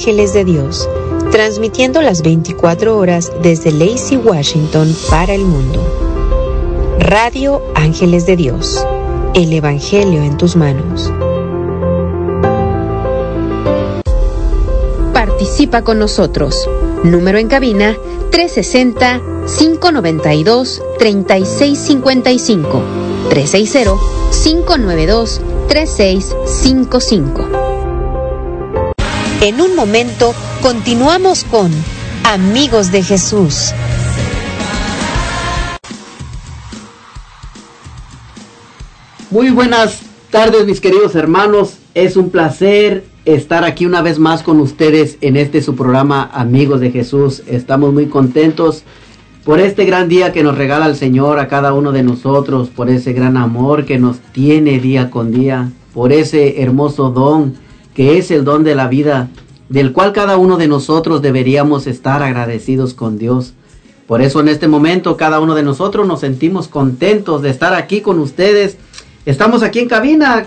Ángeles de Dios, transmitiendo las 24 horas desde Lacey, Washington, para el mundo. Radio Ángeles de Dios, el Evangelio en tus manos. Participa con nosotros. Número en cabina 360-592-3655. 360-592-3655. En un momento continuamos con Amigos de Jesús. Muy buenas tardes mis queridos hermanos, es un placer estar aquí una vez más con ustedes en este su programa Amigos de Jesús. Estamos muy contentos por este gran día que nos regala el Señor a cada uno de nosotros, por ese gran amor que nos tiene día con día, por ese hermoso don que es el don de la vida, del cual cada uno de nosotros deberíamos estar agradecidos con Dios. Por eso en este momento cada uno de nosotros nos sentimos contentos de estar aquí con ustedes. Estamos aquí en cabina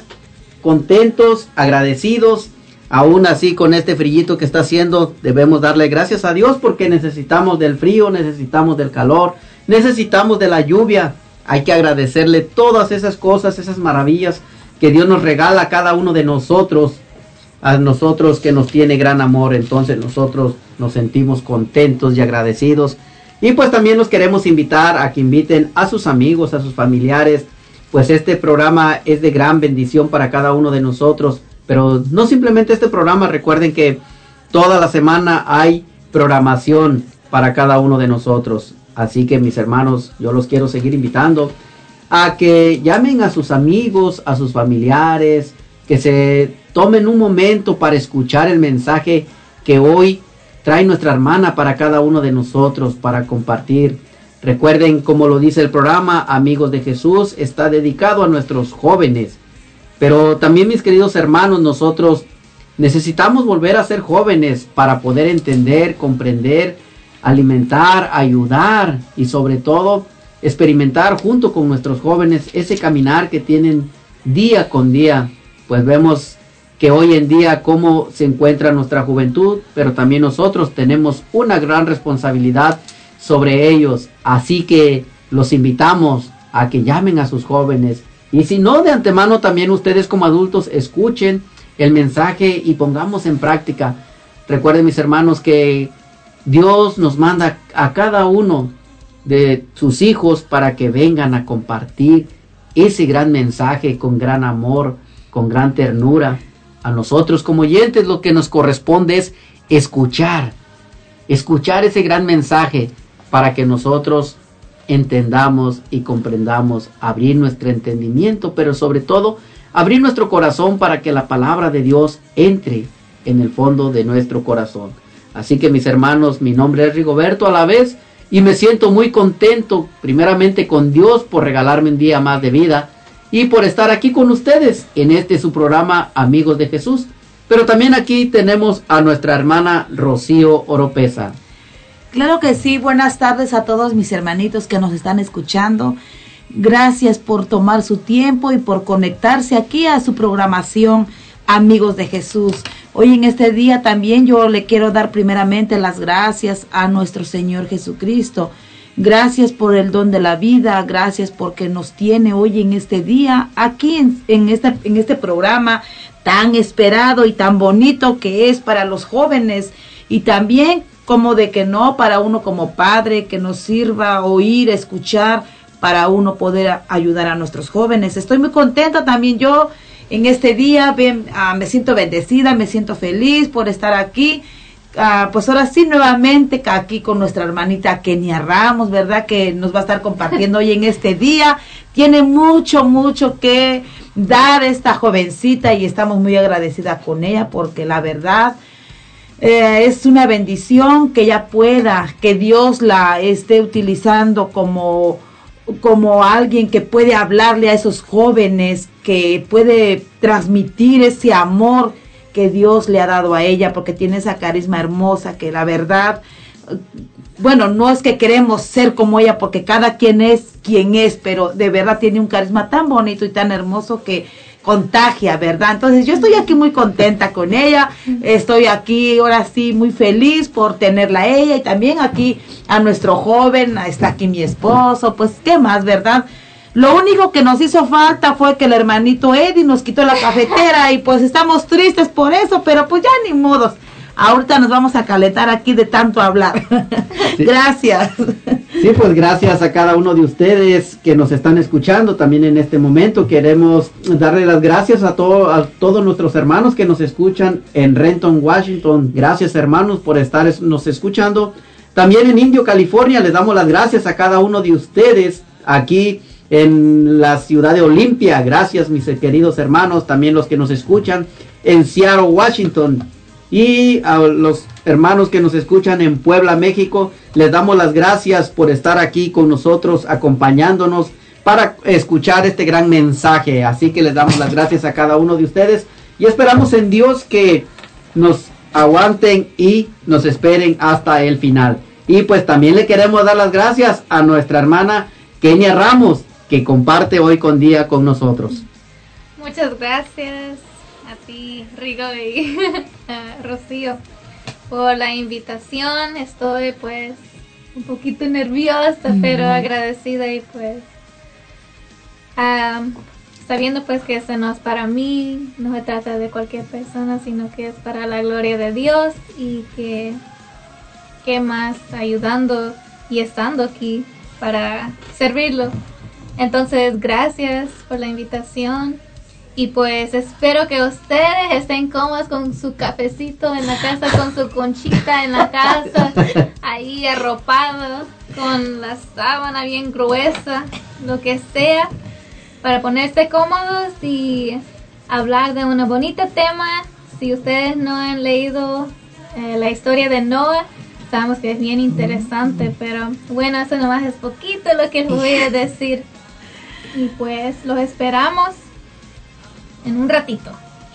contentos, agradecidos. Aún así con este frillito que está haciendo debemos darle gracias a Dios porque necesitamos del frío, necesitamos del calor, necesitamos de la lluvia. Hay que agradecerle todas esas cosas, esas maravillas que Dios nos regala a cada uno de nosotros, a nosotros que nos tiene gran amor. Entonces nosotros nos sentimos contentos y agradecidos. Y pues también los queremos invitar a que inviten a sus amigos, a sus familiares. Pues este programa es de gran bendición para cada uno de nosotros. Pero no simplemente este programa, recuerden que toda la semana hay programación para cada uno de nosotros. Así que mis hermanos, yo los quiero seguir invitando a que llamen a sus amigos, a sus familiares, que se tomen un momento para escuchar el mensaje que hoy trae nuestra hermana para cada uno de nosotros, para compartir. Recuerden, como lo dice el programa, Amigos de Jesús, está dedicado a nuestros jóvenes. Pero también mis queridos hermanos, nosotros Necesitamos volver a ser jóvenes para poder entender, comprender, alimentar, ayudar y sobre todo experimentar junto con nuestros jóvenes ese caminar que tienen día con día. Pues vemos que hoy en día cómo se encuentra nuestra juventud, pero también nosotros tenemos una gran responsabilidad sobre ellos. Así que los invitamos a que llamen a sus jóvenes. Y si no, de antemano también ustedes como adultos escuchen el mensaje y pongamos en práctica. Recuerden mis hermanos que Dios nos manda a cada uno de sus hijos para que vengan a compartir ese gran mensaje con gran amor, con gran ternura. A nosotros como oyentes lo que nos corresponde es escuchar, escuchar ese gran mensaje para que nosotros entendamos y comprendamos, abrir nuestro entendimiento, pero sobre todo abrir nuestro corazón para que la palabra de Dios entre en el fondo de nuestro corazón. Así que mis hermanos, mi nombre es Rigoberto a la vez y me siento muy contento primeramente con Dios por regalarme un día más de vida y por estar aquí con ustedes en este su programa Amigos de Jesús. Pero también aquí tenemos a nuestra hermana Rocío Oropesa. Claro que sí, buenas tardes a todos mis hermanitos que nos están escuchando. Gracias por tomar su tiempo y por conectarse aquí a su programación Amigos de Jesús. Hoy en este día también yo le quiero dar primeramente las gracias a nuestro Señor Jesucristo. Gracias por el don de la vida, gracias porque nos tiene hoy en este día aquí en, en, este, en este programa tan esperado y tan bonito que es para los jóvenes y también como de que no para uno como padre que nos sirva oír, escuchar para uno poder ayudar a nuestros jóvenes. Estoy muy contenta también yo en este día, ah, me siento bendecida, me siento feliz por estar aquí. Ah, pues ahora sí, nuevamente aquí con nuestra hermanita Kenia Ramos, ¿verdad? Que nos va a estar compartiendo hoy en este día. Tiene mucho, mucho que dar esta jovencita y estamos muy agradecidas con ella porque la verdad eh, es una bendición que ella pueda, que Dios la esté utilizando como como alguien que puede hablarle a esos jóvenes, que puede transmitir ese amor que Dios le ha dado a ella, porque tiene esa carisma hermosa que la verdad, bueno, no es que queremos ser como ella, porque cada quien es quien es, pero de verdad tiene un carisma tan bonito y tan hermoso que contagia, ¿verdad? Entonces yo estoy aquí muy contenta con ella, estoy aquí ahora sí muy feliz por tenerla a ella y también aquí a nuestro joven, está aquí mi esposo, pues qué más, ¿verdad? Lo único que nos hizo falta fue que el hermanito Eddie nos quitó la cafetera y pues estamos tristes por eso, pero pues ya ni modos. Ahorita nos vamos a calentar aquí de tanto hablar. gracias. Sí, pues gracias a cada uno de ustedes que nos están escuchando también en este momento. Queremos darle las gracias a, todo, a todos nuestros hermanos que nos escuchan en Renton, Washington. Gracias hermanos por estar nos escuchando. También en Indio, California, les damos las gracias a cada uno de ustedes aquí en la ciudad de Olimpia. Gracias mis queridos hermanos, también los que nos escuchan en Seattle, Washington y a los hermanos que nos escuchan en Puebla, México, les damos las gracias por estar aquí con nosotros, acompañándonos para escuchar este gran mensaje. Así que les damos las gracias a cada uno de ustedes y esperamos en Dios que nos aguanten y nos esperen hasta el final. Y pues también le queremos dar las gracias a nuestra hermana Kenia Ramos, que comparte hoy con día con nosotros. Muchas gracias a ti, Rigo y Rocío, por la invitación. Estoy pues un poquito nerviosa, pero agradecida y pues sabiendo pues que esto no es para mí, no se trata de cualquier persona, sino que es para la gloria de Dios y que, que más ayudando y estando aquí para servirlo. Entonces, gracias por la invitación. Y pues espero que ustedes estén cómodos con su cafecito en la casa, con su conchita en la casa, ahí arropado, con la sábana bien gruesa, lo que sea, para ponerse cómodos y hablar de un bonito tema. Si ustedes no han leído eh, la historia de Noah, sabemos que es bien interesante, pero bueno, eso nomás es poquito lo que les voy a decir. Y pues los esperamos en un ratito.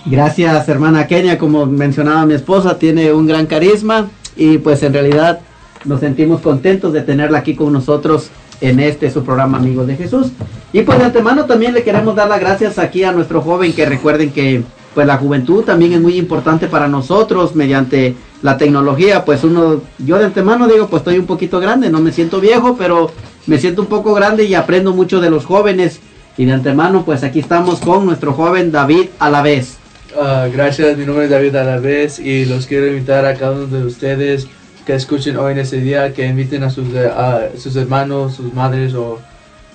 Gracias, hermana Kenia. Como mencionaba mi esposa, tiene un gran carisma y pues en realidad nos sentimos contentos de tenerla aquí con nosotros en este su programa Amigos de Jesús. Y pues de antemano también le queremos dar las gracias aquí a nuestro joven que recuerden que pues la juventud también es muy importante para nosotros mediante la tecnología, pues uno, yo de antemano digo, pues estoy un poquito grande, no me siento viejo, pero me siento un poco grande y aprendo mucho de los jóvenes. Y de antemano, pues aquí estamos con nuestro joven David Alavés. Uh, gracias, mi nombre es David Alavés y los quiero invitar a cada uno de ustedes que escuchen hoy en este día, que inviten a sus, a sus hermanos, sus madres o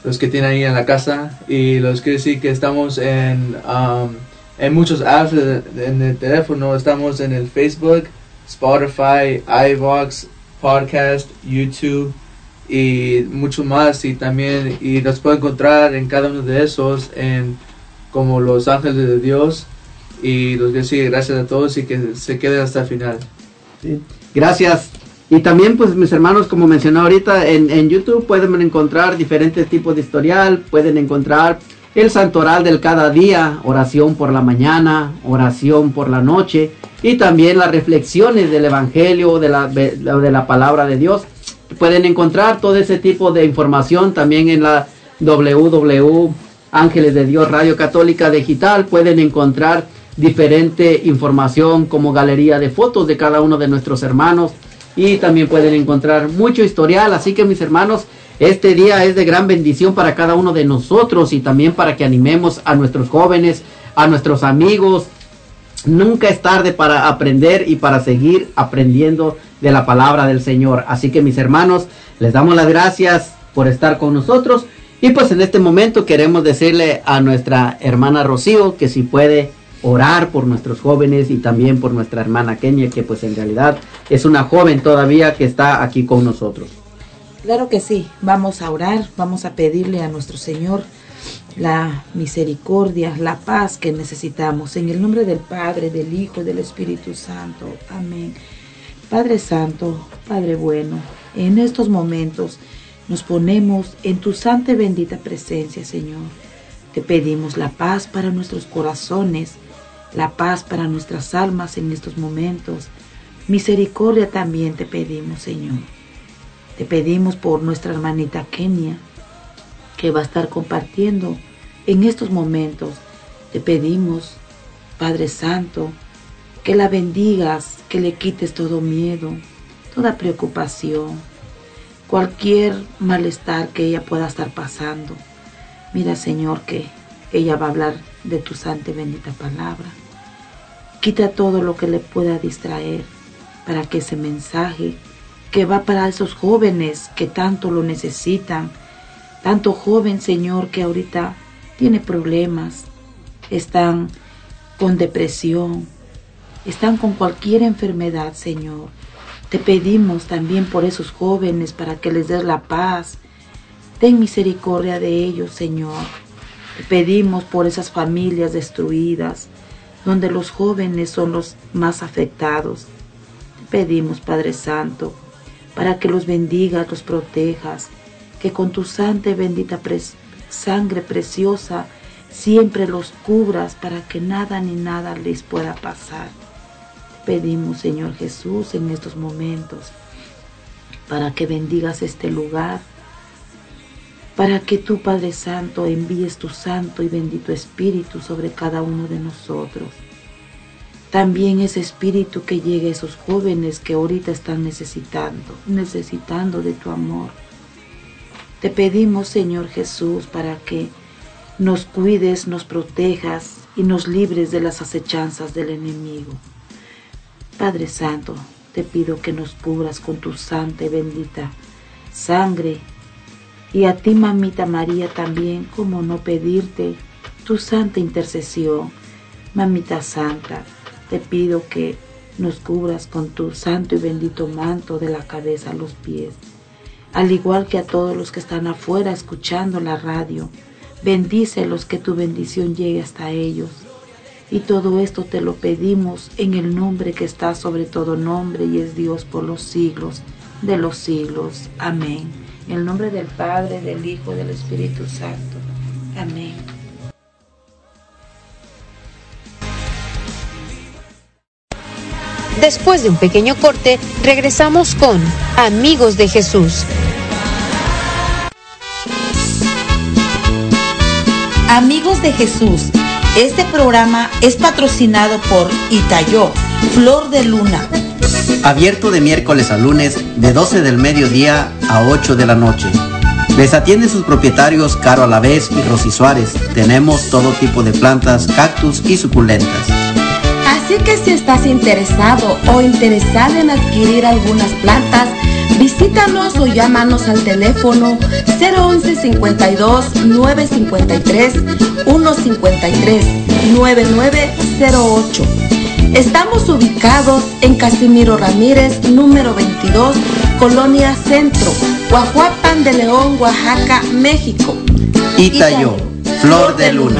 los que tienen ahí en la casa. Y los quiero decir que estamos en, um, en muchos apps en el teléfono, estamos en el Facebook, Spotify, iVox, Podcast, YouTube y mucho más y también y nos puede encontrar en cada uno de esos en como los ángeles de Dios y los que sí gracias a todos y que se queden hasta el final. Gracias. Y también pues mis hermanos como mencioné ahorita en, en YouTube pueden encontrar diferentes tipos de historial pueden encontrar el santoral del cada día oración por la mañana oración por la noche y también las reflexiones del evangelio de la, de la palabra de Dios pueden encontrar todo ese tipo de información también en la www Ángeles de Dios Radio Católica Digital. Pueden encontrar diferente información como galería de fotos de cada uno de nuestros hermanos y también pueden encontrar mucho historial. Así que mis hermanos, este día es de gran bendición para cada uno de nosotros y también para que animemos a nuestros jóvenes, a nuestros amigos. Nunca es tarde para aprender y para seguir aprendiendo de la palabra del Señor. Así que mis hermanos, les damos las gracias por estar con nosotros. Y pues en este momento queremos decirle a nuestra hermana Rocío que si puede orar por nuestros jóvenes y también por nuestra hermana Kenia, que pues en realidad es una joven todavía que está aquí con nosotros. Claro que sí, vamos a orar, vamos a pedirle a nuestro Señor la misericordia, la paz que necesitamos. En el nombre del Padre, del Hijo del Espíritu Santo. Amén. Padre Santo, Padre bueno, en estos momentos nos ponemos en tu santa y bendita presencia, Señor. Te pedimos la paz para nuestros corazones, la paz para nuestras almas en estos momentos. Misericordia también te pedimos, Señor. Te pedimos por nuestra hermanita Kenia, que va a estar compartiendo en estos momentos. Te pedimos, Padre Santo, que la bendigas, que le quites todo miedo, toda preocupación, cualquier malestar que ella pueda estar pasando. Mira, Señor, que ella va a hablar de tu santa y bendita palabra. Quita todo lo que le pueda distraer para que ese mensaje que va para esos jóvenes que tanto lo necesitan, tanto joven, Señor, que ahorita tiene problemas, están con depresión, están con cualquier enfermedad, Señor. Te pedimos también por esos jóvenes para que les des la paz. Ten misericordia de ellos, Señor. Te pedimos por esas familias destruidas, donde los jóvenes son los más afectados. Te pedimos, Padre Santo, para que los bendigas, los protejas, que con tu santa y bendita sangre preciosa siempre los cubras para que nada ni nada les pueda pasar. Pedimos, Señor Jesús, en estos momentos, para que bendigas este lugar, para que tú, Padre Santo, envíes tu santo y bendito Espíritu sobre cada uno de nosotros. También ese Espíritu que llegue a esos jóvenes que ahorita están necesitando, necesitando de tu amor. Te pedimos, Señor Jesús, para que nos cuides, nos protejas y nos libres de las acechanzas del enemigo. Padre Santo, te pido que nos cubras con tu santa y bendita sangre. Y a ti, mamita María, también, como no pedirte tu santa intercesión. Mamita Santa, te pido que nos cubras con tu santo y bendito manto de la cabeza a los pies. Al igual que a todos los que están afuera escuchando la radio, bendícelos que tu bendición llegue hasta ellos y todo esto te lo pedimos en el nombre que está sobre todo nombre y es Dios por los siglos de los siglos. Amén. En el nombre del Padre, del Hijo y del Espíritu Santo. Amén. Después de un pequeño corte, regresamos con Amigos de Jesús. Amigos de Jesús, este programa es patrocinado por Itayo, Flor de Luna. Abierto de miércoles a lunes de 12 del mediodía a 8 de la noche. Les atienden sus propietarios Caro Alavés y Rosy Suárez. Tenemos todo tipo de plantas, cactus y suculentas. Así que si estás interesado o interesada en adquirir algunas plantas, visítanos o llámanos al teléfono 011 52 953 153 9908. Estamos ubicados en Casimiro Ramírez, número 22, Colonia Centro, Guajuapan de León, Oaxaca, México. Itayo, Flor de Luna.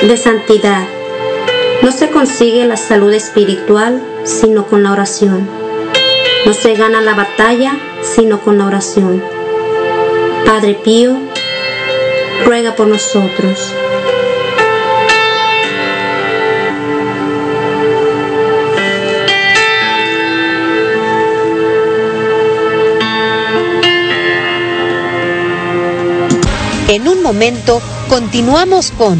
De santidad. No se consigue la salud espiritual sino con la oración. No se gana la batalla sino con la oración. Padre Pío, ruega por nosotros. En un momento continuamos con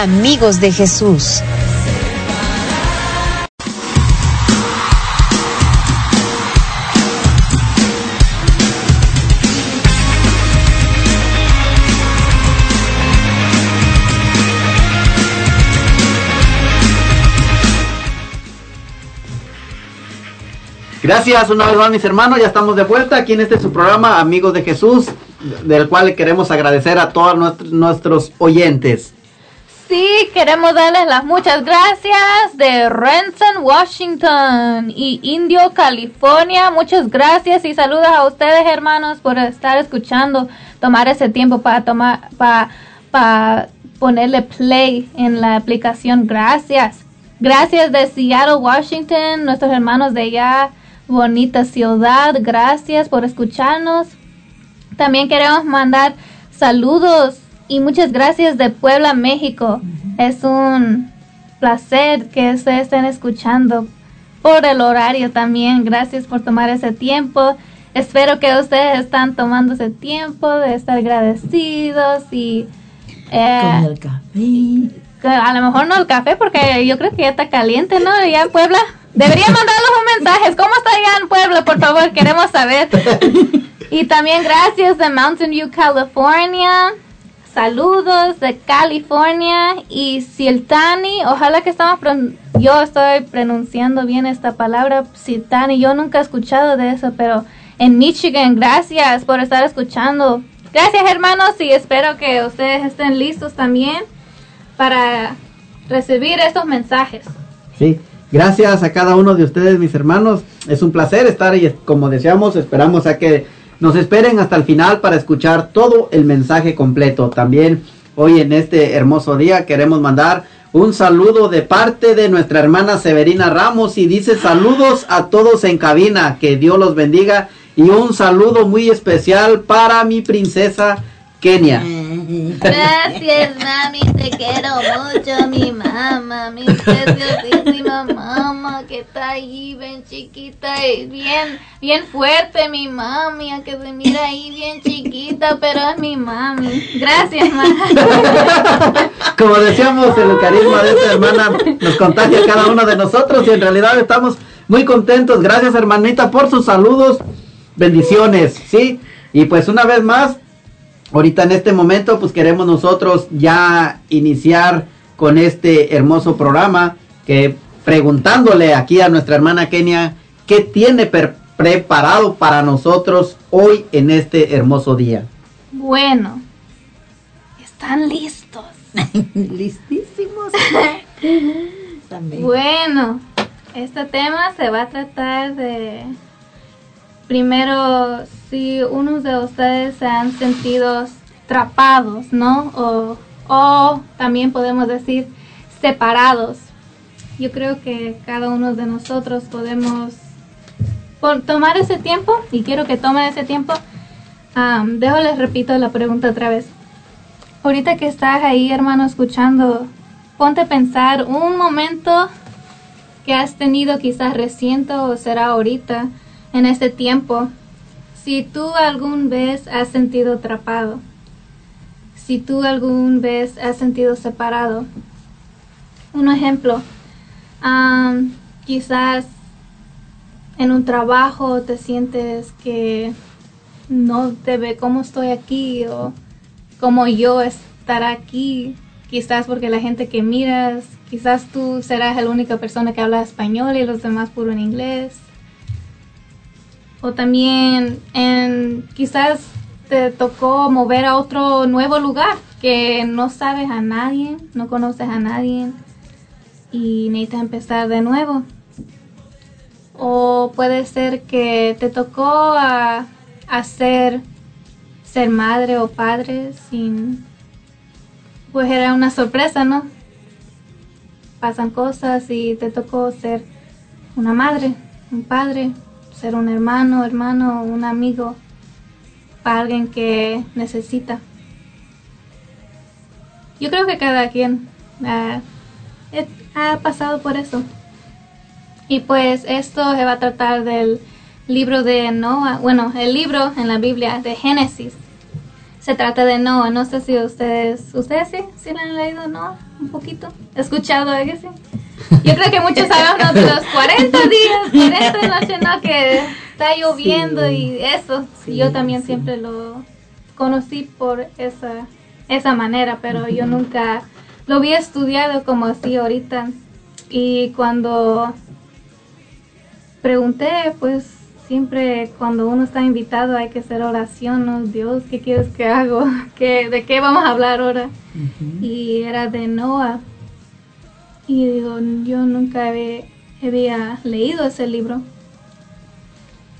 Amigos de Jesús. Gracias una vez más mis hermanos, ya estamos de vuelta aquí en este su programa Amigos de Jesús, del cual queremos agradecer a todos nuestros, nuestros oyentes. Sí, queremos darles las muchas gracias de Renton, Washington y Indio, California. Muchas gracias y saludos a ustedes, hermanos, por estar escuchando, tomar ese tiempo para tomar, para, para ponerle play en la aplicación. Gracias. Gracias de Seattle, Washington, nuestros hermanos de allá, bonita ciudad. Gracias por escucharnos. También queremos mandar saludos y muchas gracias de Puebla, México. Es un placer que se estén escuchando por el horario también. Gracias por tomar ese tiempo. Espero que ustedes están tomando ese tiempo de estar agradecidos y eh, Con el café. que a lo mejor no el café porque yo creo que ya está caliente, ¿no? Allá en Puebla. Debería mandarlos un mensaje. ¿Cómo está allá en Puebla? Por favor, queremos saber. Y también gracias de Mountain View, California. Saludos de California y Siltani. Ojalá que estamos yo estoy pronunciando bien esta palabra, Siltani. Yo nunca he escuchado de eso, pero en Michigan, gracias por estar escuchando. Gracias, hermanos, y espero que ustedes estén listos también para recibir estos mensajes. Sí, gracias a cada uno de ustedes, mis hermanos. Es un placer estar y como deseamos, esperamos a que nos esperen hasta el final para escuchar todo el mensaje completo. También hoy en este hermoso día queremos mandar un saludo de parte de nuestra hermana Severina Ramos y dice saludos a todos en cabina, que Dios los bendiga y un saludo muy especial para mi princesa Kenia. Gracias, mami, te quiero mucho, mi mamá, mi preciosísima mamá, que está ahí bien chiquita y bien, bien fuerte, mi mami, que se mira ahí bien chiquita, pero es mi mami. Gracias, mamá. Como decíamos, el carisma de esta hermana nos contagia a cada uno de nosotros y en realidad estamos muy contentos. Gracias, hermanita, por sus saludos. Bendiciones, ¿sí? Y pues una vez más, ahorita en este momento, pues queremos nosotros ya iniciar con este hermoso programa que preguntándole aquí a nuestra hermana Kenia qué tiene per- preparado para nosotros hoy en este hermoso día. Bueno, ¿están listos? Listísimos. También. Bueno, este tema se va a tratar de... Primero, si unos de ustedes se han sentido atrapados, ¿no? O, o también podemos decir separados. Yo creo que cada uno de nosotros podemos tomar ese tiempo y quiero que tomen ese tiempo. Am, dejo les repito la pregunta otra vez. Ahorita que estás ahí, hermano, escuchando, ponte a pensar un momento que has tenido quizás reciente o será ahorita en este tiempo. Si tú algún vez has sentido atrapado, si tú algún vez has sentido separado. Un ejemplo, Am, quizás en un trabajo te sientes que no te ve cómo estoy aquí o cómo yo estar aquí. Quizás porque la gente que miras, quizás tú serás la única persona que habla español y los demás puro en inglés. O también en, quizás te tocó mover a otro nuevo lugar que no sabes a nadie, no conoces a nadie y necesitas empezar de nuevo. O puede ser que te tocó a, hacer ser madre o padre sin pues era una sorpresa, ¿no? Pasan cosas y te tocó ser una madre, un padre, ser un hermano, hermano, un amigo para alguien que necesita. Yo creo que cada quien eh, ha pasado por eso. Y pues esto se va a tratar del libro de Noah, bueno, el libro en la Biblia de Génesis. Se trata de Noah, no sé si ustedes, ustedes sí, sí lo han leído, ¿no? Un poquito, escuchado, ¿eh? sí? Yo creo que muchos hablan de los 40 días, 40 noches, ¿no? Que está lloviendo y eso. yo también siempre lo conocí por esa, esa manera, pero yo nunca lo había estudiado como así ahorita. Y cuando pregunté, pues siempre cuando uno está invitado hay que hacer oración, ¿no? Dios, ¿qué quieres que hago? ¿Qué, ¿De qué vamos a hablar ahora? Y era de Noah. Y digo, yo nunca había, leído ese libro.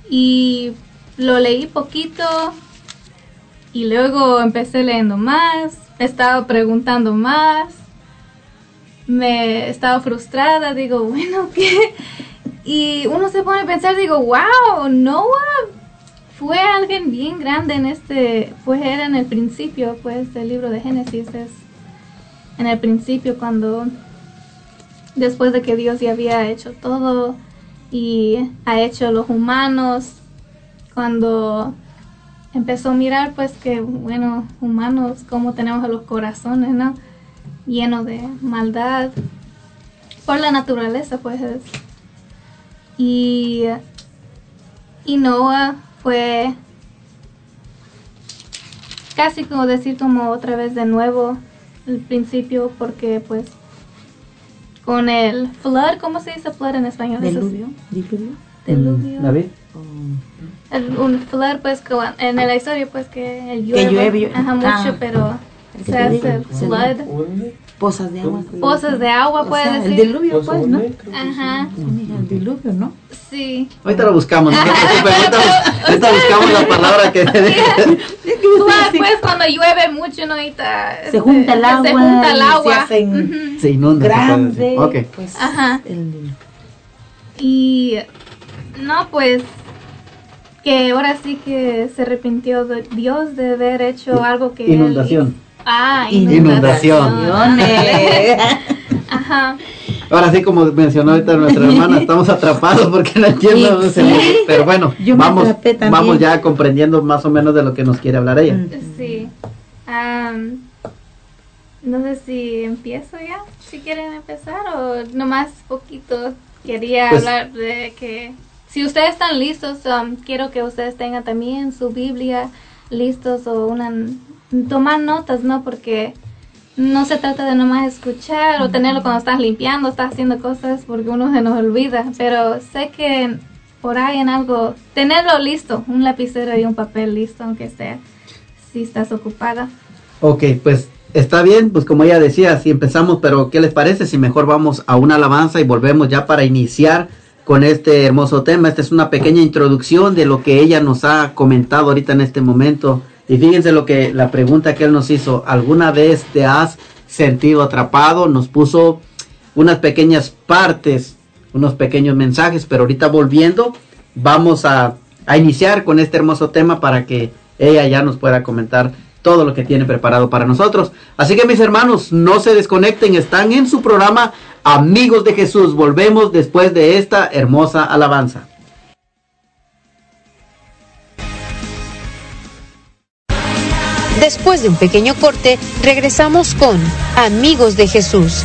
Y lo leí poquito y luego empecé leyendo más, estaba preguntando más, me estaba frustrada, digo, bueno, ¿qué? Y uno se pone a pensar, digo, wow, Noah fue alguien bien grande en este, pues era en el principio, pues el libro de Génesis es en el principio cuando, después de que Dios ya había hecho todo y ha hecho los humanos, cuando empezó a mirar pues que, bueno, humanos, como tenemos los corazones, ¿no? Llenos de maldad por la naturaleza, pues es y, y Noah fue casi como decir como otra vez de nuevo el principio porque pues con el flood, ¿cómo se dice flood en español? Diluvio. Diluvio. Diluvio. David. El- un flood pues en la historia pues que el Que llueve. Ajá, mucho, Ah. pero El se hace el diluvio. Pozas de agua. Pozas de agua, O puede sea, decir. El diluvio, pues, ¿no? Ajá, Mira, el diluvio, ¿no? sí. Ahorita lo buscamos, no se ahorita, ahorita buscamos la palabra que pues cuando llueve mucho, ¿no? Ahorita, Se junta el se agua junta el y se agua. hacen se inunda. se Grande. decir. Ok. Pues, Ajá. el- Y no, pues que ahora sí que se arrepintió de Dios de haber hecho algo que Inundación. Ah, Inundación. inundación. Ajá. Ahora sí, como mencionó ahorita nuestra hermana, estamos atrapados porque no entiendo. Sí. se- Pero bueno, vamos, vamos ya comprendiendo más o menos de lo que nos quiere hablar ella. Mm. Sí. No sé si empiezo ya, si quieren empezar o nomás poquito. Quería Pues- hablar de que si ustedes están listos, am, quiero que ustedes tengan también su Biblia listos o una tomar notas, ¿no? Porque no se trata de nomás escuchar o tenerlo cuando estás limpiando, estás haciendo cosas porque uno se nos olvida, pero sé que por ahí en algo, tenerlo listo, un lapicero y un papel listo, aunque sea, si estás ocupada. Ok, pues está bien, pues como ella decía, si empezamos, pero ¿qué les parece si mejor vamos a una alabanza y volvemos ya para iniciar con este hermoso tema? Esta es una pequeña introducción de lo que ella nos ha comentado ahorita en este momento. Y fíjense lo que la pregunta que él nos hizo, ¿alguna vez te has sentido atrapado? Nos puso unas pequeñas partes, unos pequeños mensajes, pero ahorita volviendo, vamos a, a iniciar con este hermoso tema para que ella ya nos pueda comentar todo lo que tiene preparado para nosotros. Así que mis hermanos, no se desconecten, están en su programa Amigos de Jesús. Volvemos después de esta hermosa alabanza. Después de un pequeño corte, regresamos con Amigos de Jesús.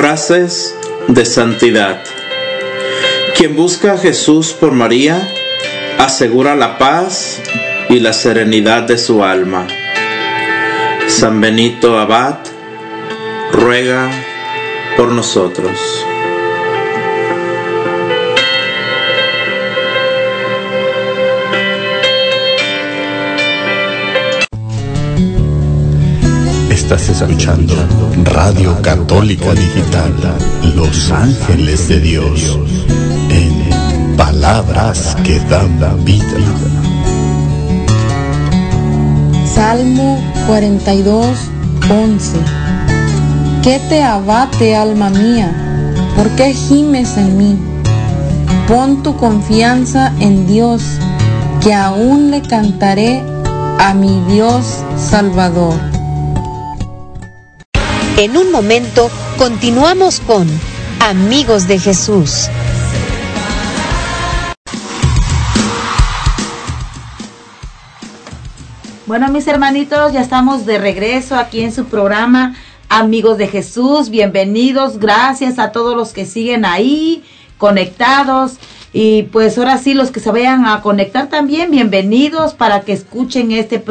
Frases de santidad. Quien busca a Jesús por María, asegura la paz y la serenidad de su alma. San Benito Abad ruega por nosotros. Estás escuchando Radio Católica Digital, Los Ángeles de Dios, en palabras que dan vida. Salmo 42, 11. ¿Qué te abate, alma mía? ¿Por qué gimes en mí? Pon tu confianza en Dios, que aún le cantaré a mi Dios Salvador. En un momento continuamos con Amigos de Jesús. Bueno, mis hermanitos, ya estamos de regreso aquí en su programa Amigos de Jesús. Bienvenidos. Gracias a todos los que siguen ahí conectados. Y pues ahora sí, los que se vayan a conectar también, bienvenidos para que escuchen este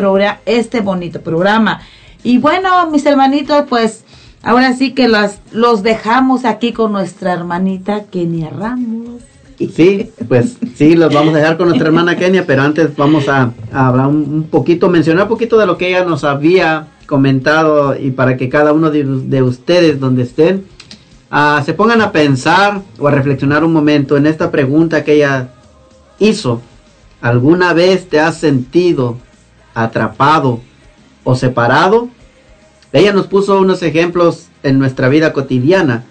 este bonito programa. Y bueno, mis hermanitos, pues ahora sí que las, los dejamos aquí con nuestra hermanita Kenia Ramos. Sí, pues sí, los vamos a dejar con nuestra hermana Kenia, pero antes vamos a, hablar un, poquito, mencionar un poquito de lo que ella nos había comentado y para que cada uno de, de ustedes donde estén ah, se pongan a pensar o a reflexionar un momento en esta pregunta que ella hizo. ¿Alguna vez te has sentido atrapado o separado? Ella nos puso unos ejemplos en nuestra vida cotidiana.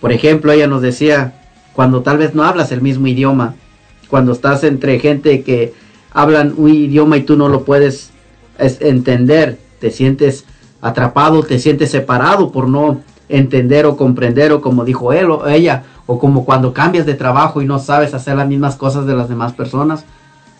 Por ejemplo, ella nos decía, cuando tal vez no hablas el mismo idioma, cuando estás entre gente que hablan un idioma y tú no lo puedes es, entender, te sientes atrapado, te sientes separado por no entender o comprender o como dijo él o ella o como cuando cambias de trabajo y no sabes hacer las mismas cosas de las demás personas.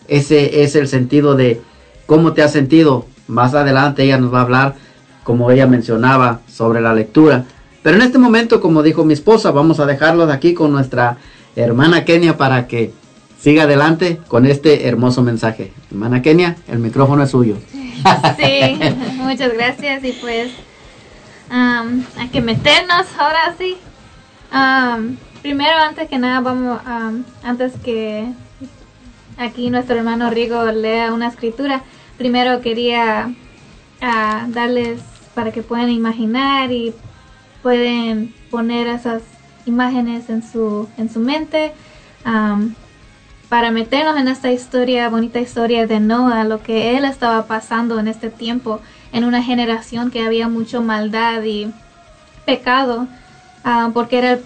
Ese es el sentido de cómo te has sentido. Más adelante ella nos va a hablar, como ella mencionaba, sobre la lectura. Pero en este momento, como dijo mi esposa, vamos a dejarlos aquí con nuestra hermana Kenia para que siga adelante con este hermoso mensaje. Hermana Kenia, el micrófono es suyo. Sí, muchas gracias y pues um, hay que meternos ahora sí. Primero, antes que nada, vamos, antes que aquí nuestro hermano Rigo lea una escritura, primero quería uh, darles para que puedan imaginar y pueden poner esas imágenes en su, en su mente para meternos en esta historia, bonita historia de Noah, lo que él estaba pasando en este tiempo, en una generación que había mucho maldad y pecado, porque era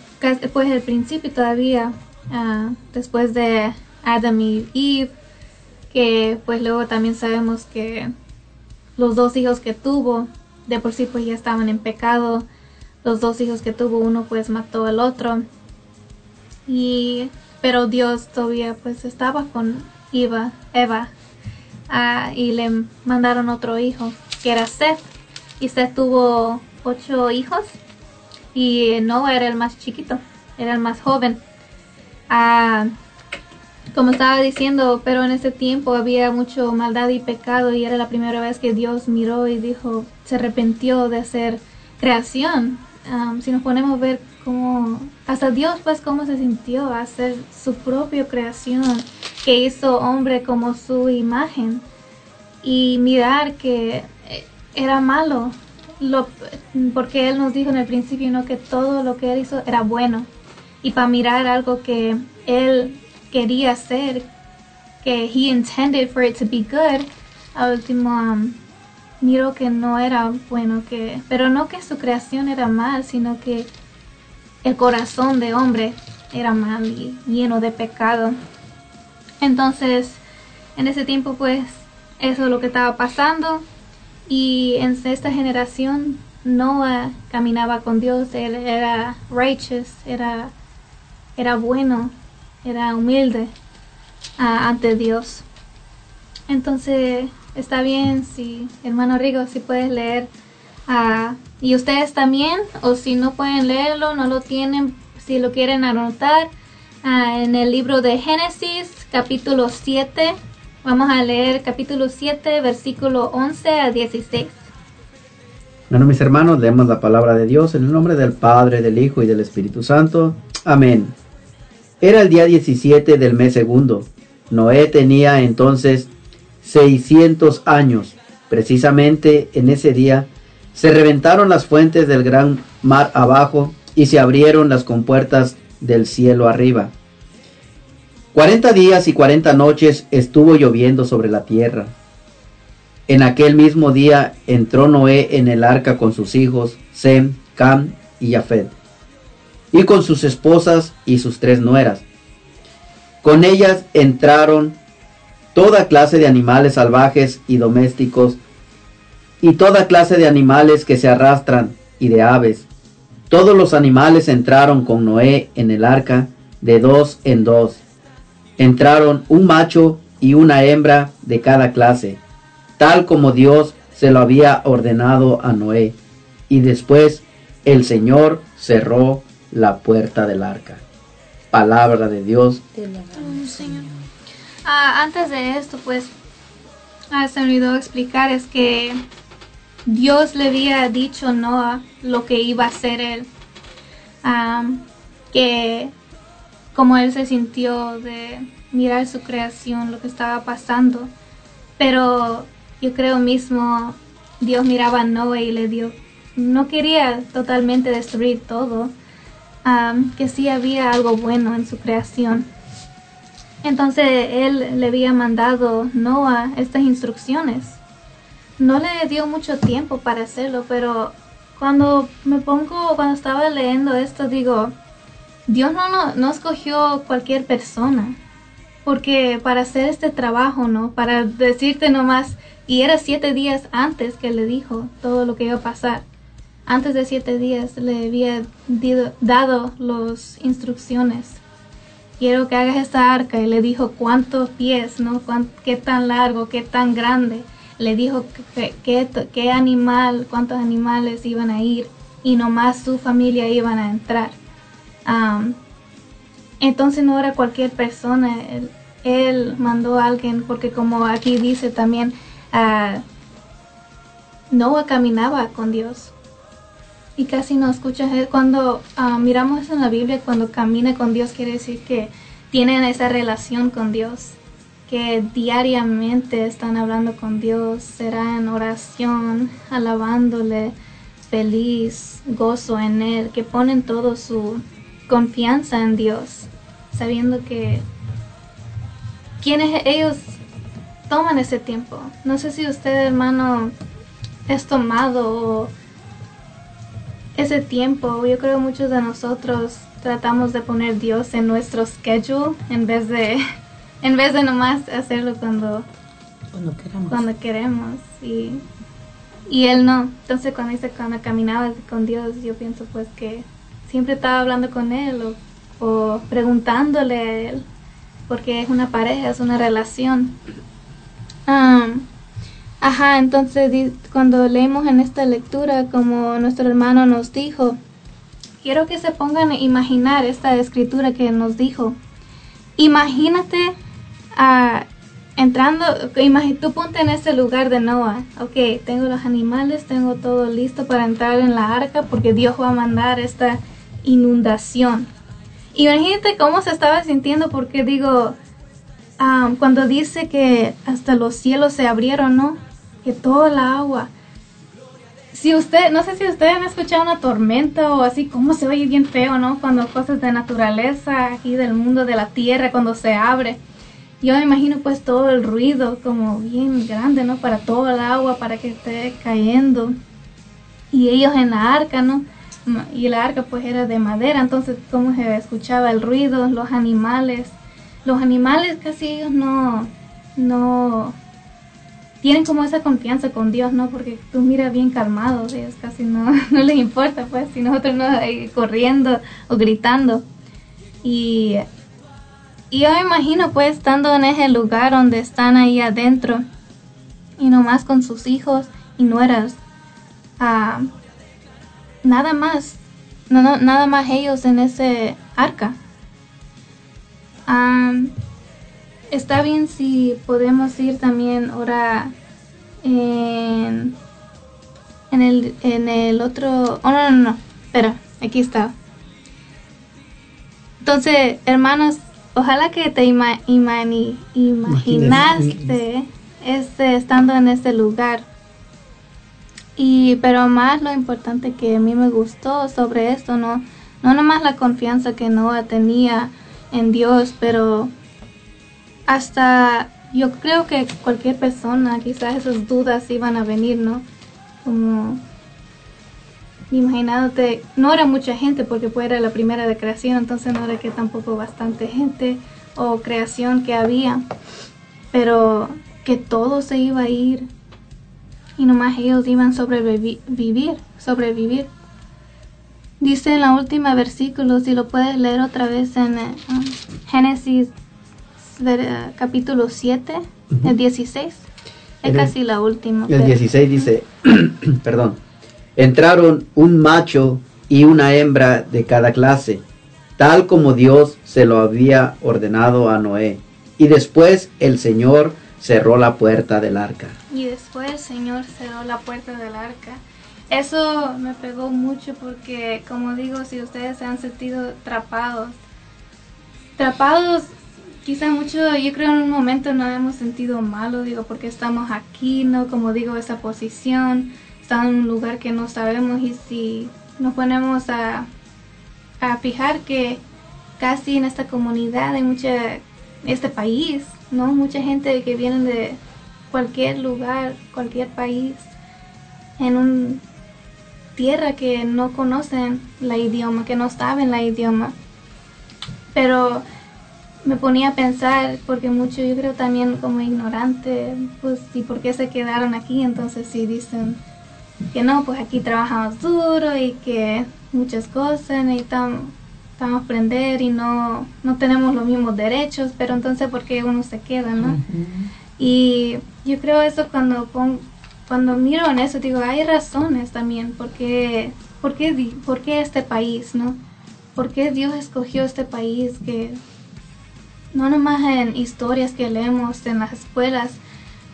pues el principio todavía, uh, después de Adam y Eve, que pues luego también sabemos que los dos hijos que tuvo, de por sí pues ya estaban en pecado, los dos hijos que tuvo, uno pues mató al otro. Y pero Dios todavía pues estaba con Eva, Eva ah, y le mandaron otro hijo que era Seth y Seth tuvo ocho hijos y Noah era el más chiquito, era el más joven. Ah, como estaba diciendo, pero en ese tiempo había mucho maldad y pecado y era la primera vez que Dios miró y dijo, se arrepintió de hacer creación. Um, si nos ponemos a ver cómo, hasta Dios pues cómo se sintió hacer su propia creación, que hizo hombre como su imagen, y mirar que eh, era malo, lo, porque Él nos dijo en el principio ¿no? que todo lo que Él hizo era bueno, y para mirar algo que Él quería hacer, que He intended for it to be good, al último um, que no era bueno, que, pero no que su creación era mal, sino que el corazón de hombre era mal y lleno de pecado. Entonces, en ese tiempo, pues, eso es lo que estaba pasando. Y en esta generación, Noah caminaba con Dios, él era righteous, era, era bueno, era humilde ante Dios. Entonces, está bien si, hermano Rigo, si puedes leer. y ustedes también, o si no pueden leerlo, no lo tienen, si lo quieren anotar, en el libro de Génesis, capítulo 7. Vamos a leer capítulo 7, versículo 11 a 16. Bueno, mis hermanos, leemos la palabra de Dios en el nombre del Padre, del Hijo y del Espíritu Santo. Amén. Era el día 17 del mes segundo. Noé tenía entonces 600 años. Precisamente en ese día se reventaron las fuentes del gran mar abajo y se abrieron las compuertas del cielo arriba. Cuarenta días y cuarenta noches estuvo lloviendo sobre la tierra. En aquel mismo día entró Noé en el arca con sus hijos, Sem, Cam y Jafet, y con sus esposas y sus tres nueras. Con ellas entraron toda clase de animales salvajes y domésticos, y toda clase de animales que se arrastran y de aves. Todos los animales entraron con Noé en el arca de dos en dos. Entraron un macho y una hembra de cada clase, tal como Dios se lo había ordenado a Noé. Y después el Señor cerró la puerta del arca. Palabra de Dios. Ah, antes de esto, pues, ah, se me olvidó explicar, es que Dios le había dicho a Noah lo que iba a hacer él. Am, que como él se sintió de mirar su creación, lo que estaba pasando. Pero yo creo mismo Dios miraba a Noah y le dio, no quería totalmente destruir todo, am, que sí había algo bueno en su creación. Entonces él le había mandado Noah estas instrucciones. No le dio mucho tiempo para hacerlo, pero cuando me pongo, cuando estaba leyendo esto, digo, Dios no, no, no escogió cualquier persona. Porque para hacer este trabajo, ¿no? Para decirte nomás, y era siete días antes que le dijo todo lo que iba a pasar. Antes de siete días le había dado las instrucciones quiero que hagas esta arca y le dijo cuántos pies, ¿no? Qué tan largo, qué tan grande. Le dijo qué, animal, cuántos animales iban a ir y nomás su familia iban a entrar. Entonces no era cualquier persona, él, mandó a alguien porque como aquí dice también, ah, Noah caminaba con Dios y casi no escuchas cuando ah, miramos en la Biblia cuando camina con Dios quiere decir que tienen esa relación con Dios que diariamente están hablando con Dios será en oración alabándole feliz gozo en él que ponen todo su confianza en Dios sabiendo que quienes ellos toman ese tiempo. No sé si usted hermano es tomado o ese tiempo, yo creo muchos de nosotros tratamos de poner Dios en nuestro schedule en vez de en vez de nomás hacerlo cuando Cuando queramos. cuando queremos y y él no. Entonces cuando dice cuando caminaba con Dios, yo pienso pues que siempre estaba hablando con él o, o preguntándole a él porque es una pareja, es una relación. Am, Ajá, entonces cuando leemos en esta lectura, como nuestro hermano nos dijo, quiero que se pongan a imaginar esta escritura que nos dijo. Imagínate ah, entrando, tú ponte en ese lugar de Noah. Ok, tengo los animales, tengo todo listo para entrar en la arca porque Dios va a mandar esta inundación. Imagínate cómo se estaba sintiendo porque digo, ah, cuando dice que hasta los cielos se abrieron, ¿no? Que toda la agua. Si usted, no sé si ustedes han escuchado una tormenta o así, cómo se oye bien feo, ¿no? Cuando cosas de naturaleza, aquí del mundo, de la tierra, cuando se abre. yo me imagino pues todo el ruido como bien grande, ¿no? Para todo el agua, para que esté cayendo. Y ellos en la arca, ¿no? Y la arca pues era de madera, entonces cómo se escuchaba el ruido, los animales. Los animales casi ellos no, no tienen como esa confianza con Dios, ¿no? Porque tú miras bien calmados, ellos casi no, no les importa, pues, si nosotros no ahí corriendo o gritando. Y, y yo me imagino, pues, estando en ese lugar donde están ahí adentro y nomás con sus hijos y nueras, ah, nada más, no, no, nada más ellos en ese arca. Ah, está bien si podemos ir también ahora en, en, el, en el otro... Oh, no, no, no, espera, aquí está. Entonces, hermanos, ojalá que te ima- imani- imaginaste este, estando en este lugar. Y, pero más lo importante que a mí me gustó sobre esto, no, no nomás la confianza que Noah tenía en Dios, pero hasta yo creo que cualquier persona, quizás esas dudas iban a venir, ¿no? Como imaginándote, no era mucha gente porque pues era la primera de creación, entonces no era que tampoco bastante gente o creación que había, pero que todo se iba a ir y nomás ellos iban a sobrevivir, sobrevivir. Dice en la última versículo, si lo puedes leer otra vez en um, Génesis eh, capítulo 7, el 16. Es el- casi la última. El pero- 16 dice, perdón, entraron un macho y una hembra de cada clase, tal como Dios se lo había ordenado a Noé. Y después el Señor cerró la puerta del arca. Y después el Señor cerró la puerta del arca. Eso me pegó mucho porque, como digo, si ustedes se han sentido atrapados, atrapados, quizá mucho, yo creo en un momento no hemos sentido malo, digo, porque estamos aquí, ¿no? Como digo, esa posición, estamos en un lugar que no sabemos y si nos ponemos a, a fijar que casi en esta comunidad hay mucha, este país, ¿no? Mucha gente que viene de cualquier lugar, cualquier país, en un tierra que no conocen la idioma, que no saben la idioma. Pero me ponía a pensar, porque mucho yo creo también como ignorante, pues, ¿y por qué se quedaron aquí? Entonces si dicen que no, pues aquí trabajamos duro y que muchas cosas necesitamos, necesitamos aprender y no, no tenemos los mismos derechos, pero entonces ¿por qué uno se queda, no? Y yo creo eso cuando cuando miro en eso digo, hay razones también, porque ¿por qué, di- por qué este país, no? ¿Por qué Dios escogió este país que no nomás en historias que leemos en las escuelas,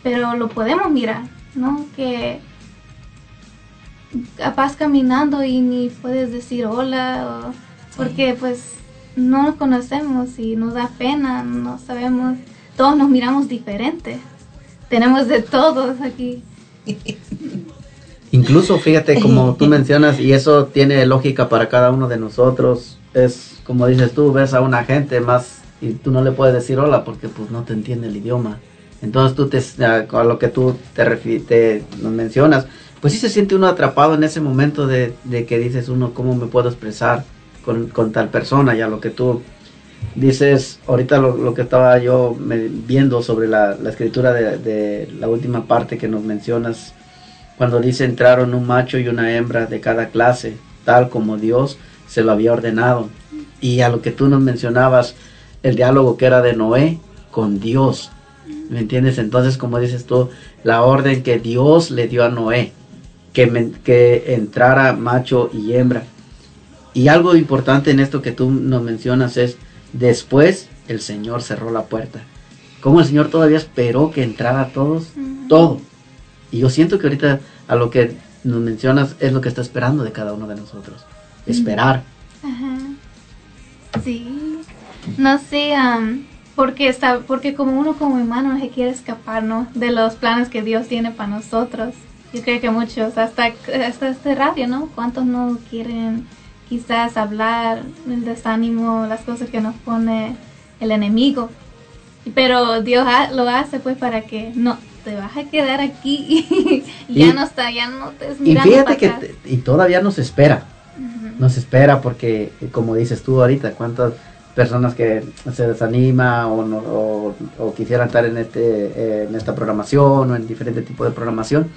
pero lo podemos mirar, ¿no? Que vas caminando y ni puedes decir hola, o- porque pues no nos conocemos y nos da pena, no sabemos, todos nos miramos diferente, tenemos de todos aquí. Incluso fíjate como tú mencionas y eso tiene lógica para cada uno de nosotros. Es como dices tú, ves a una gente más y tú no le puedes decir hola porque pues no te entiende el idioma. Entonces tú te a lo que tú te, refi- te mencionas, pues sí se siente uno atrapado en ese momento de, de que dices uno cómo me puedo expresar con, con tal persona y a lo que tú dices ahorita lo, lo que estaba yo me- viendo sobre la, la escritura de, de la última parte que nos mencionas cuando dice entraron un macho y una hembra de cada clase, tal como Dios se lo había ordenado. Y a lo que tú nos mencionabas, el diálogo que era de Noé con Dios. ¿Me entiendes? Entonces, como dices tú, la orden que Dios le dio a Noé, que, men- que entrara macho y hembra. Y algo importante en esto que tú nos mencionas es, después el Señor cerró la puerta. Como el Señor todavía esperó que entrara todos, todo. Y yo siento que ahorita a lo que nos mencionas es lo que está esperando de cada uno de nosotros. Esperar. Ajá. Sí. No sé, porque está, porque como uno como hermano se quiere escapar, ¿no? De los planes que Dios tiene para nosotros. Yo creo que muchos, hasta, hasta este radio, ¿no? ¿Cuántos no quieren quizás hablar el desánimo, las cosas que nos pone el enemigo? Pero Dios ha- lo hace pues para que no te vas a quedar aquí y ya no está, ya no te es Y fíjate que te- y todavía nos espera. Nos espera porque, como dices tú ahorita, cuántas personas que se desanima o, no- o, o quisieran estar en este eh, en esta programación o en diferente tipo de programación.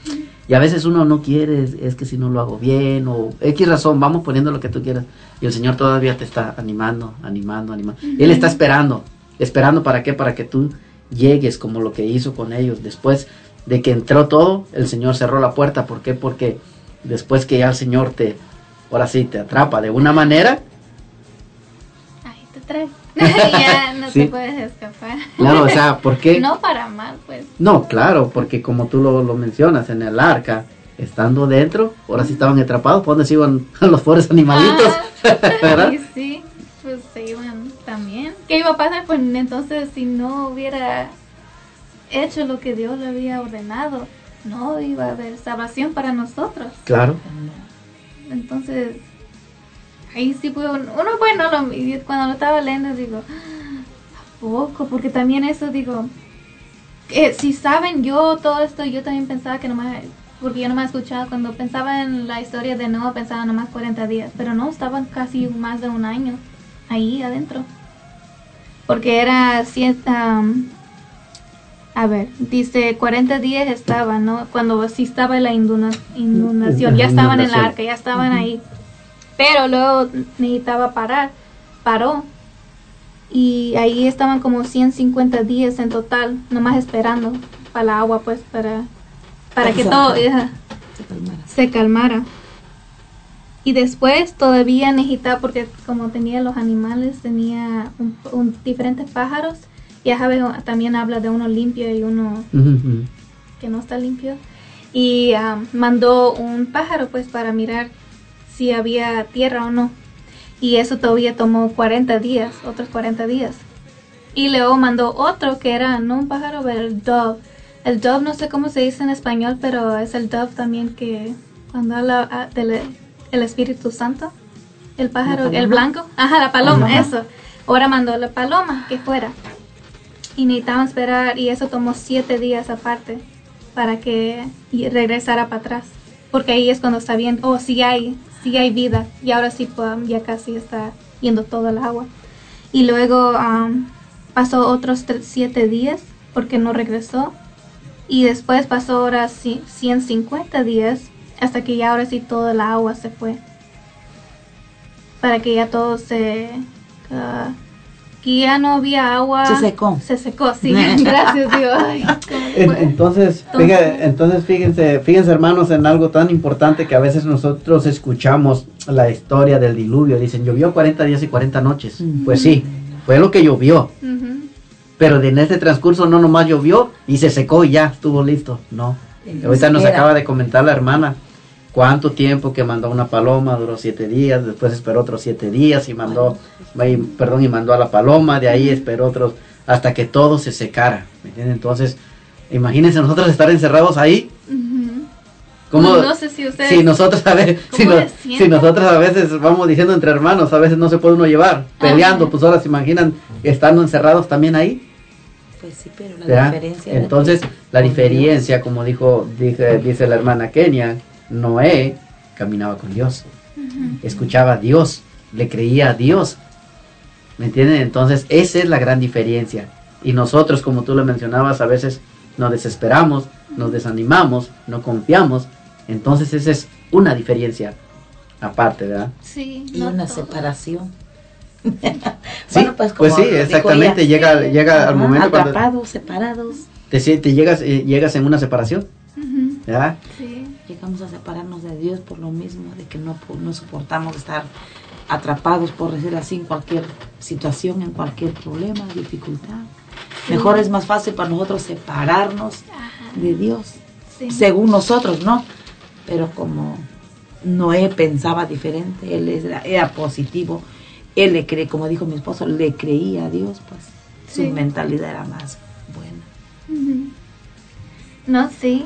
Y a veces uno no quiere es, es que si no lo hago bien o x razón vamos poniendo lo que tú quieras. Y el señor todavía te está animando animando animando. Él está esperando esperando para qué para que tú llegues como lo que hizo con ellos. Después de que entró todo el señor cerró la puerta. ¿por qué? porque después que ya el señor te ahora sí te atrapa de una manera Trae. ya no Sí. te puedes escapar. Claro, o sea, ¿por qué? No para mal, pues. No, claro, porque como tú lo, lo mencionas, en el arca, estando dentro, ahora sí estaban atrapados, ¿por dónde se iban los pobres animalitos? ¿Verdad? Y sí, pues se iban también. ¿Qué iba a pasar? Pues entonces si no hubiera hecho lo que Dios le había ordenado, no iba a haber salvación para nosotros. Claro. Entonces, ahí sí un- uno bueno, lo, y cuando lo estaba leyendo digo, ¿a poco? Porque también eso digo, eh, si saben yo todo esto, yo también pensaba que nomás, porque yo no me he escuchado, cuando pensaba en la historia de Noah pensaba nomás 40 días, pero no, estaban casi más de un año ahí adentro. Porque era cierta... a ver, dice 40 días estaban, ¿no? Cuando sí estaba la inundación, ya estaban en la arca, ya estaban ahí. Pero luego necesitaba parar, paró. Y ahí estaban como 150 días en total, nomás esperando para la agua, pues, para, para que todo ajá, se calmara. Y después todavía necesitaba, porque como tenía los animales, tenía un, un- diferentes pájaros. Ya sabes, también habla de uno limpio y uno que no está limpio. Y ah, mandó un pájaro pues para mirar si había tierra o no. Y eso todavía tomó 40 días, otros 40 días. Y luego mandó otro que era, no un pájaro, pero el dove. El dove no sé cómo se dice en español, pero es el dove también que cuando habla ah, del el Espíritu Santo. El pájaro, ¿La el blanco. Ajá, la paloma, Paloma. eso. Ahora mandó la paloma que fuera. Y necesitaban esperar y eso tomó siete días aparte para que regresara para atrás. Porque ahí es cuando está bien, oh, sí hay, sí hay vida. Y ahora sí, ya casi está yendo todo el agua. Y luego am, pasó otros siete días porque no regresó. Y después pasó ahora ci- 150 días hasta que ya ahora sí todo el agua se fue. Para que ya todo se... ah, que ya no había agua. Se secó. Se secó, sí. Gracias Dios. Entonces, fíjate- entonces fíjense, fíjense hermanos en algo tan importante que a veces nosotros escuchamos la historia del diluvio. Dicen, llovió 40 días y 40 noches. Pues sí, fue lo que llovió. Pero en este transcurso no nomás llovió y se secó y ya estuvo listo. No. Ahorita nos acaba de comentar la hermana cuánto tiempo que mandó una paloma, duró siete días, después esperó otros siete días y mandó, y- perdón, y mandó a la paloma, de ahí esperó otros, hasta que todo se secara. ¿me entienden? Entonces, imagínense nosotros estar encerrados ahí. Ujú. ¿Cómo, No, no sé si ustedes... si nosotros a ver, si, nosotros a veces vamos diciendo entre hermanos, a veces no se puede uno llevar, peleando, pues ahora se imaginan estando encerrados también ahí. Pues sí, pero la diferencia. Entonces, la diferencia, como dijo, dice, dice la hermana Kenia, Noé caminaba con Dios, escuchaba a Dios, le creía a Dios. ¿Me entienden? Entonces, esa es la gran diferencia. Y nosotros, como tú lo mencionabas, a veces nos desesperamos, nos desanimamos, no confiamos. Entonces, esa es una diferencia aparte, ¿verdad? Sí, y una separación. Sí, Bueno, pues, como sí, dijo exactamente. ella, Llega, sí, llega al momento cuando atrapados, separados. te, llegas, eh, llegas en una separación. ¿verdad? Sí. Llegamos a separarnos de Dios por lo mismo, de que no, no soportamos estar atrapados, por decir así, en cualquier situación, en cualquier problema, dificultad. Sí. Mejor es más fácil para nosotros separarnos de Dios, Sí. según nosotros, ¿no? Pero como Noé pensaba diferente, él era, era positivo, él le cree, como dijo mi esposo, le creía a Dios, pues Sí. su mentalidad era más buena. No, sí.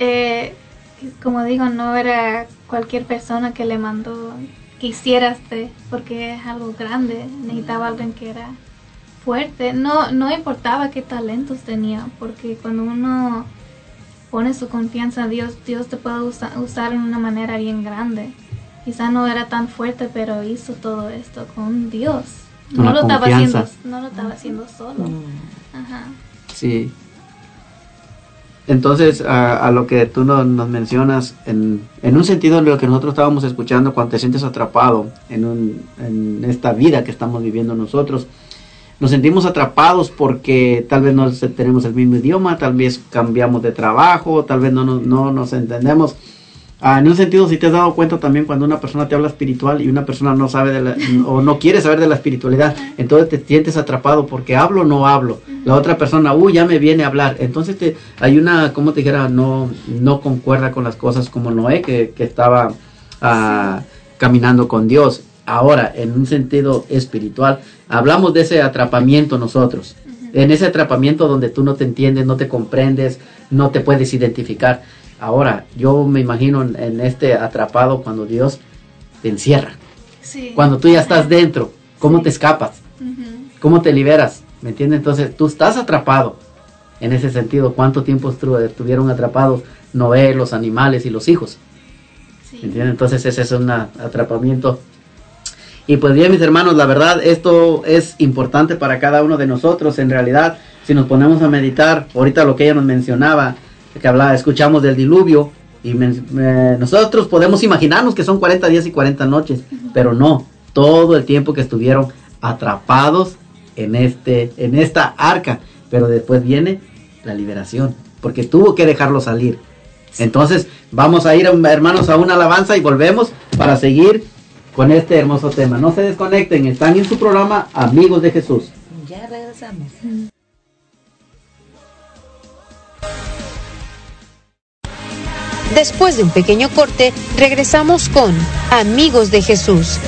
Eh, como digo, no era cualquier persona que le mandó que hiciera este, porque es algo grande. Necesitaba alguien que era fuerte. No, no importaba qué talentos tenía, porque cuando uno pone su confianza en Dios, Dios te puede usa- usar en una manera bien grande. Quizá no era tan fuerte, pero hizo todo esto con Dios. No lo estaba haciendo, no lo estaba haciendo solo. Ajá. Sí. Entonces, a, a lo que tú no- nos mencionas, en, en un sentido en lo que nosotros estábamos escuchando, cuando te sientes atrapado en, un- esta vida que estamos viviendo nosotros, nos sentimos atrapados porque tal vez no tenemos el mismo idioma, tal vez cambiamos de trabajo, tal vez no nos entendemos. Ah, en un sentido, si te has dado cuenta también cuando una persona te habla espiritual y una persona no sabe de la, o no quiere saber de la espiritualidad, entonces te sientes atrapado porque hablo o no hablo. La otra persona, uy, ya me viene a hablar. Entonces te, hay una, como te dijera, no, no concuerda con las cosas como Noé que, que estaba ah, caminando con Dios. Ahora, en un sentido espiritual, hablamos de ese atrapamiento nosotros. En ese atrapamiento donde tú no te entiendes, no te comprendes, no te puedes identificar. Ahora, yo me imagino en, en este atrapado cuando Dios te encierra. Sí. Cuando tú ya estás dentro, ¿cómo te escapas? ¿Cómo te liberas? ¿Me entiendes? Entonces, tú estás atrapado. En ese sentido, ¿cuánto tiempo estu- estuvieron atrapados Noé, los animales y los hijos? ¿Me entiendes? Entonces, ese es un atrapamiento. Y pues bien, mis hermanos, la verdad, esto es importante para cada uno de nosotros. En realidad, si nos ponemos a meditar, ahorita lo que ella nos mencionaba, que hablaba, escuchamos del diluvio, y nosotros podemos imaginarnos que son 40 días y 40 noches, pero no, todo el tiempo que estuvieron atrapados en, este, en esta arca. Pero después viene la liberación, porque tuvo que dejarlo salir. Entonces, vamos a ir, hermanos, a una alabanza y volvemos para seguir con este hermoso tema. No se desconecten, están en su programa Amigos de Jesús. Ya regresamos. Después de un pequeño corte, regresamos con Amigos de Jesús.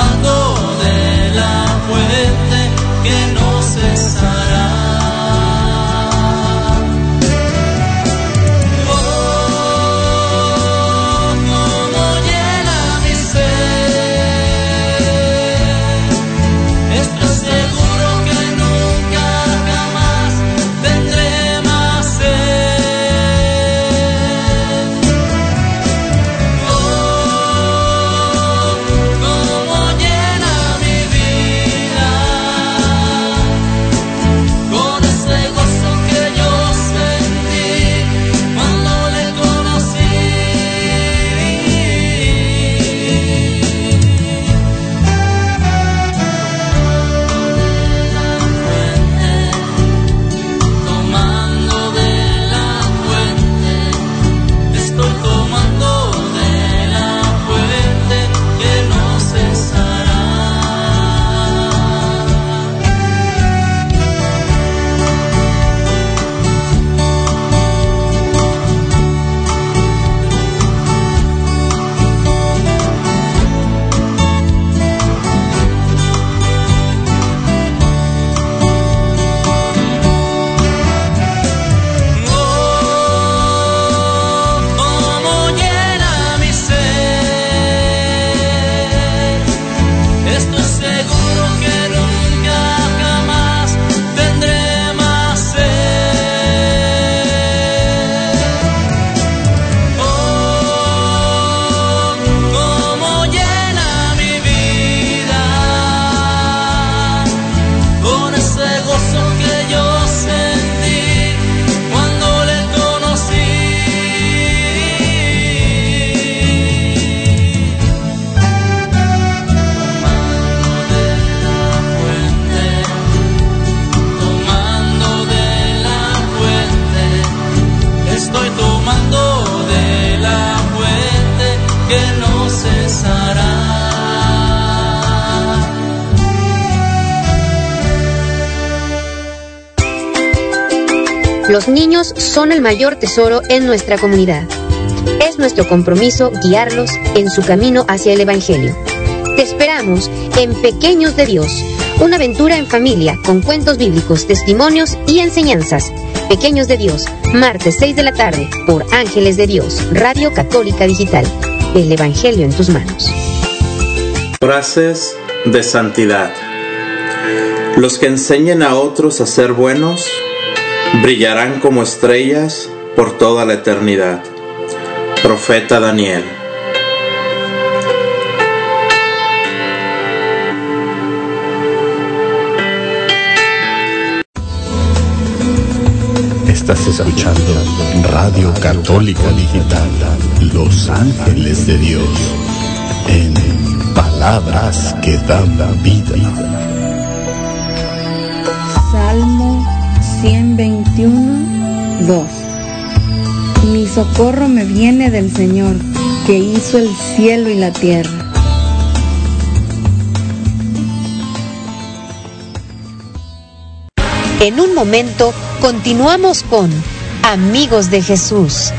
tomando mayor tesoro en nuestra comunidad. Es nuestro compromiso guiarlos en su camino hacia el Evangelio. Te esperamos en Pequeños de Dios, una aventura en familia con cuentos bíblicos, testimonios y enseñanzas. Pequeños de Dios, martes 6 de la tarde por Ángeles de Dios, Radio Católica Digital. El Evangelio en tus manos. Frases de santidad. Los que enseñen a otros a ser buenos brillarán como estrellas por toda la eternidad. Profeta Daniel. Estás escuchando Radio Católica Digital, Los Ángeles de Dios, en palabras que dan vida. Salmo 121, 2. Mi socorro me viene del Señor, que hizo el cielo y la tierra. En un momento continuamos con Amigos de Jesús.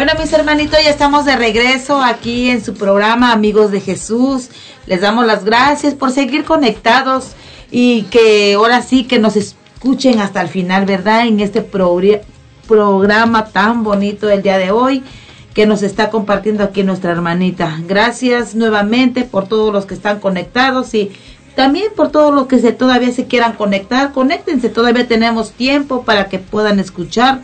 Bueno, mis hermanitos, ya estamos de regreso aquí en su programa Amigos de Jesús. Les damos las gracias por seguir conectados y que ahora sí que nos escuchen hasta el final, ¿verdad? En este progr- programa tan bonito del día de hoy que nos está compartiendo aquí nuestra hermanita. Gracias nuevamente por todos los que están conectados y también por todos los que se, todavía se quieran conectar. Conéctense, todavía tenemos tiempo para que puedan escuchar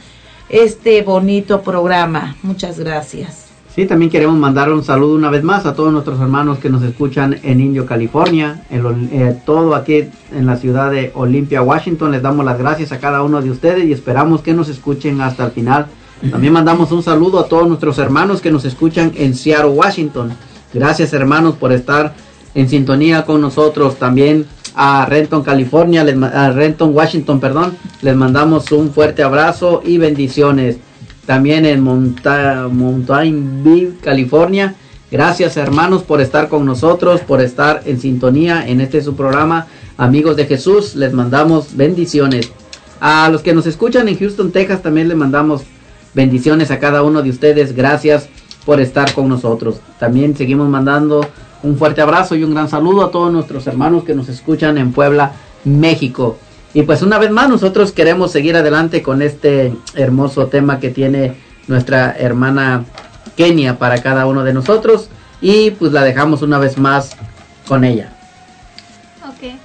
este bonito programa. Muchas gracias. Sí, también queremos mandar un saludo una vez más a todos nuestros hermanos que nos escuchan en Indio, California, en eh, todo aquí en la ciudad de Olympia, Washington. Les damos las gracias a cada uno de ustedes y esperamos que nos escuchen hasta el final. También mandamos un saludo a todos nuestros hermanos que nos escuchan en Seattle, Washington. Gracias hermanos por estar en sintonía con nosotros. También a Renton, California, a Renton, Washington, perdón, les mandamos un fuerte abrazo y bendiciones. También en Monta Mountain View, California. Gracias hermanos por estar con nosotros, por estar en sintonía en este su programa. Amigos de Jesús, les mandamos bendiciones. A los que nos escuchan en Houston, Texas, también les mandamos bendiciones a cada uno de ustedes. Gracias por estar con nosotros. También seguimos mandando un fuerte abrazo y un gran saludo a todos nuestros hermanos que nos escuchan en Puebla, México. Y pues una vez más nosotros queremos seguir adelante con este hermoso tema que tiene nuestra hermana Kenia para cada uno de nosotros y pues la dejamos una vez más con ella. Ok.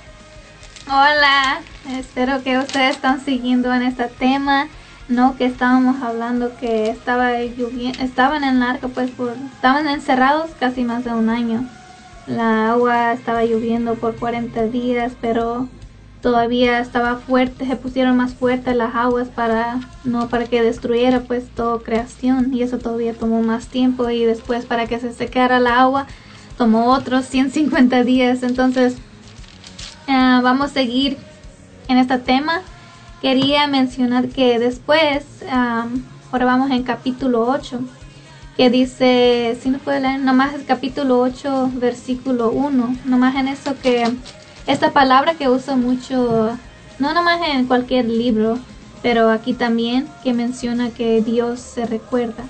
Hola, espero que ustedes están siguiendo en este tema, ¿no? Que estábamos hablando que estaba estaban en el arca, pues por, estaban encerrados casi más de un año. La agua estaba lloviendo por 40 días, pero todavía estaba fuerte, se pusieron más fuertes las aguas para no para que destruyera pues toda creación. Y eso todavía tomó más tiempo y después para que se secara la agua tomó otros 150 días, entonces Ah, vamos a seguir en este tema. Quería mencionar que después, am, ahora vamos en capítulo 8, que dice, si no puede leer, nomás es capítulo 8, versículo 1, nomás en eso que esta palabra que uso mucho, no nomás en cualquier libro, pero aquí también, que menciona que Dios se recuerda.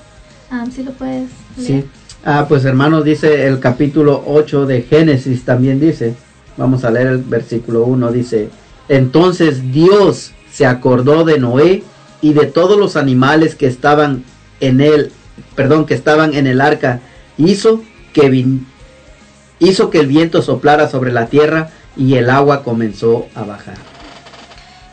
si lo puedes leer. Sí. Ah, pues hermanos, dice el capítulo 8 de Génesis también dice, vamos a leer el versículo 1, dice, entonces Dios se acordó de Noé y de todos los animales que estaban en él, perdón, que estaban en el arca, hizo que hizo que el viento soplara sobre la tierra y el agua comenzó a bajar.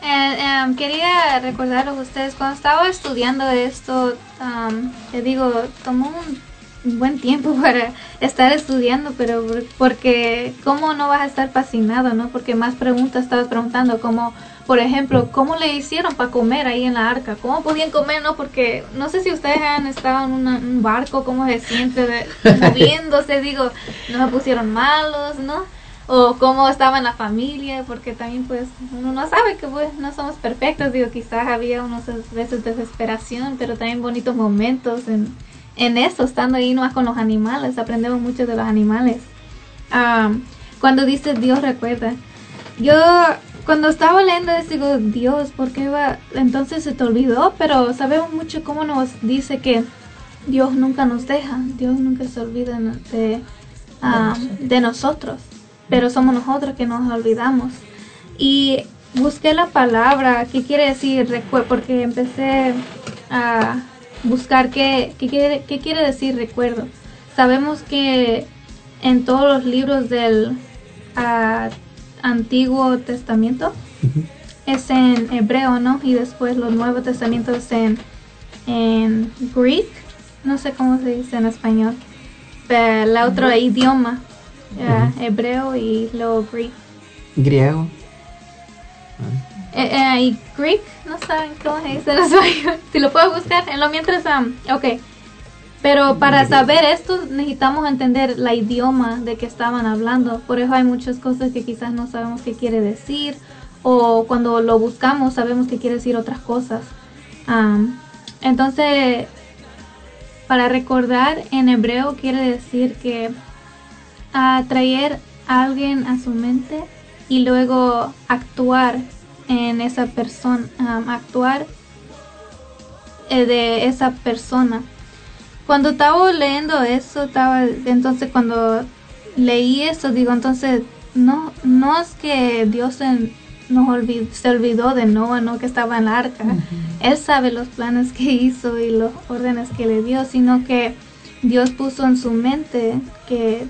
Eh, em, quería recordarles a ustedes, cuando estaba estudiando esto, am, te digo, tomó un buen tiempo para estar estudiando, pero por- porque, ¿cómo no vas a estar fascinado, no? Porque más preguntas estabas preguntando, como, por ejemplo, ¿cómo le hicieron para comer ahí en la arca? ¿Cómo podían comer? No, porque no sé si ustedes han estado en una- un barco, cómo se siente de- moviéndose, digo, no se pusieron malos, ¿no? O cómo estaba en la familia, porque también pues uno no sabe que pues no somos perfectos, digo, quizás había unas veces desesperación, pero también bonitos momentos en, en eso, estando ahí nomás con los animales, aprendemos mucho de los animales. Am, cuando dice Dios recuerda, yo cuando estaba leyendo digo, Dios, ¿por qué va? Entonces se te olvidó, pero sabemos mucho cómo nos dice que Dios nunca nos deja, Dios nunca se olvida de, ah, de nosotros, pero somos nosotros que nos olvidamos. Y busqué la palabra, ¿qué quiere decir? Porque empecé a buscar qué, qué, quiere, qué quiere decir recuerdo. Sabemos que en todos los libros del ah, Antiguo Testamento es en hebreo, ¿no? Y después los Nuevos Testamentos es en, en Greek, no sé cómo se dice en español, pero el otro idioma, ah, hebreo y luego Greek. Griego. Eh, eh, y Greek, no saben cómo se dice en español. Si lo puedo buscar, en lo mientras, um, ok. Pero para saber esto necesitamos entender la idioma de que estaban hablando. Por eso hay muchas cosas que quizás no sabemos qué quiere decir. O cuando lo buscamos sabemos que quiere decir otras cosas. Um, entonces, para recordar en hebreo quiere decir que atraer a alguien a su mente y luego actuar en esa persona, um, actuar eh, de esa persona. Cuando estaba leyendo eso, estaba, entonces cuando leí eso, digo, entonces no, no es que Dios se, nos olvid- se olvidó de Noah, no que estaba en la arca. Él sabe los planes que hizo y los órdenes que le dio, sino que Dios puso en su mente que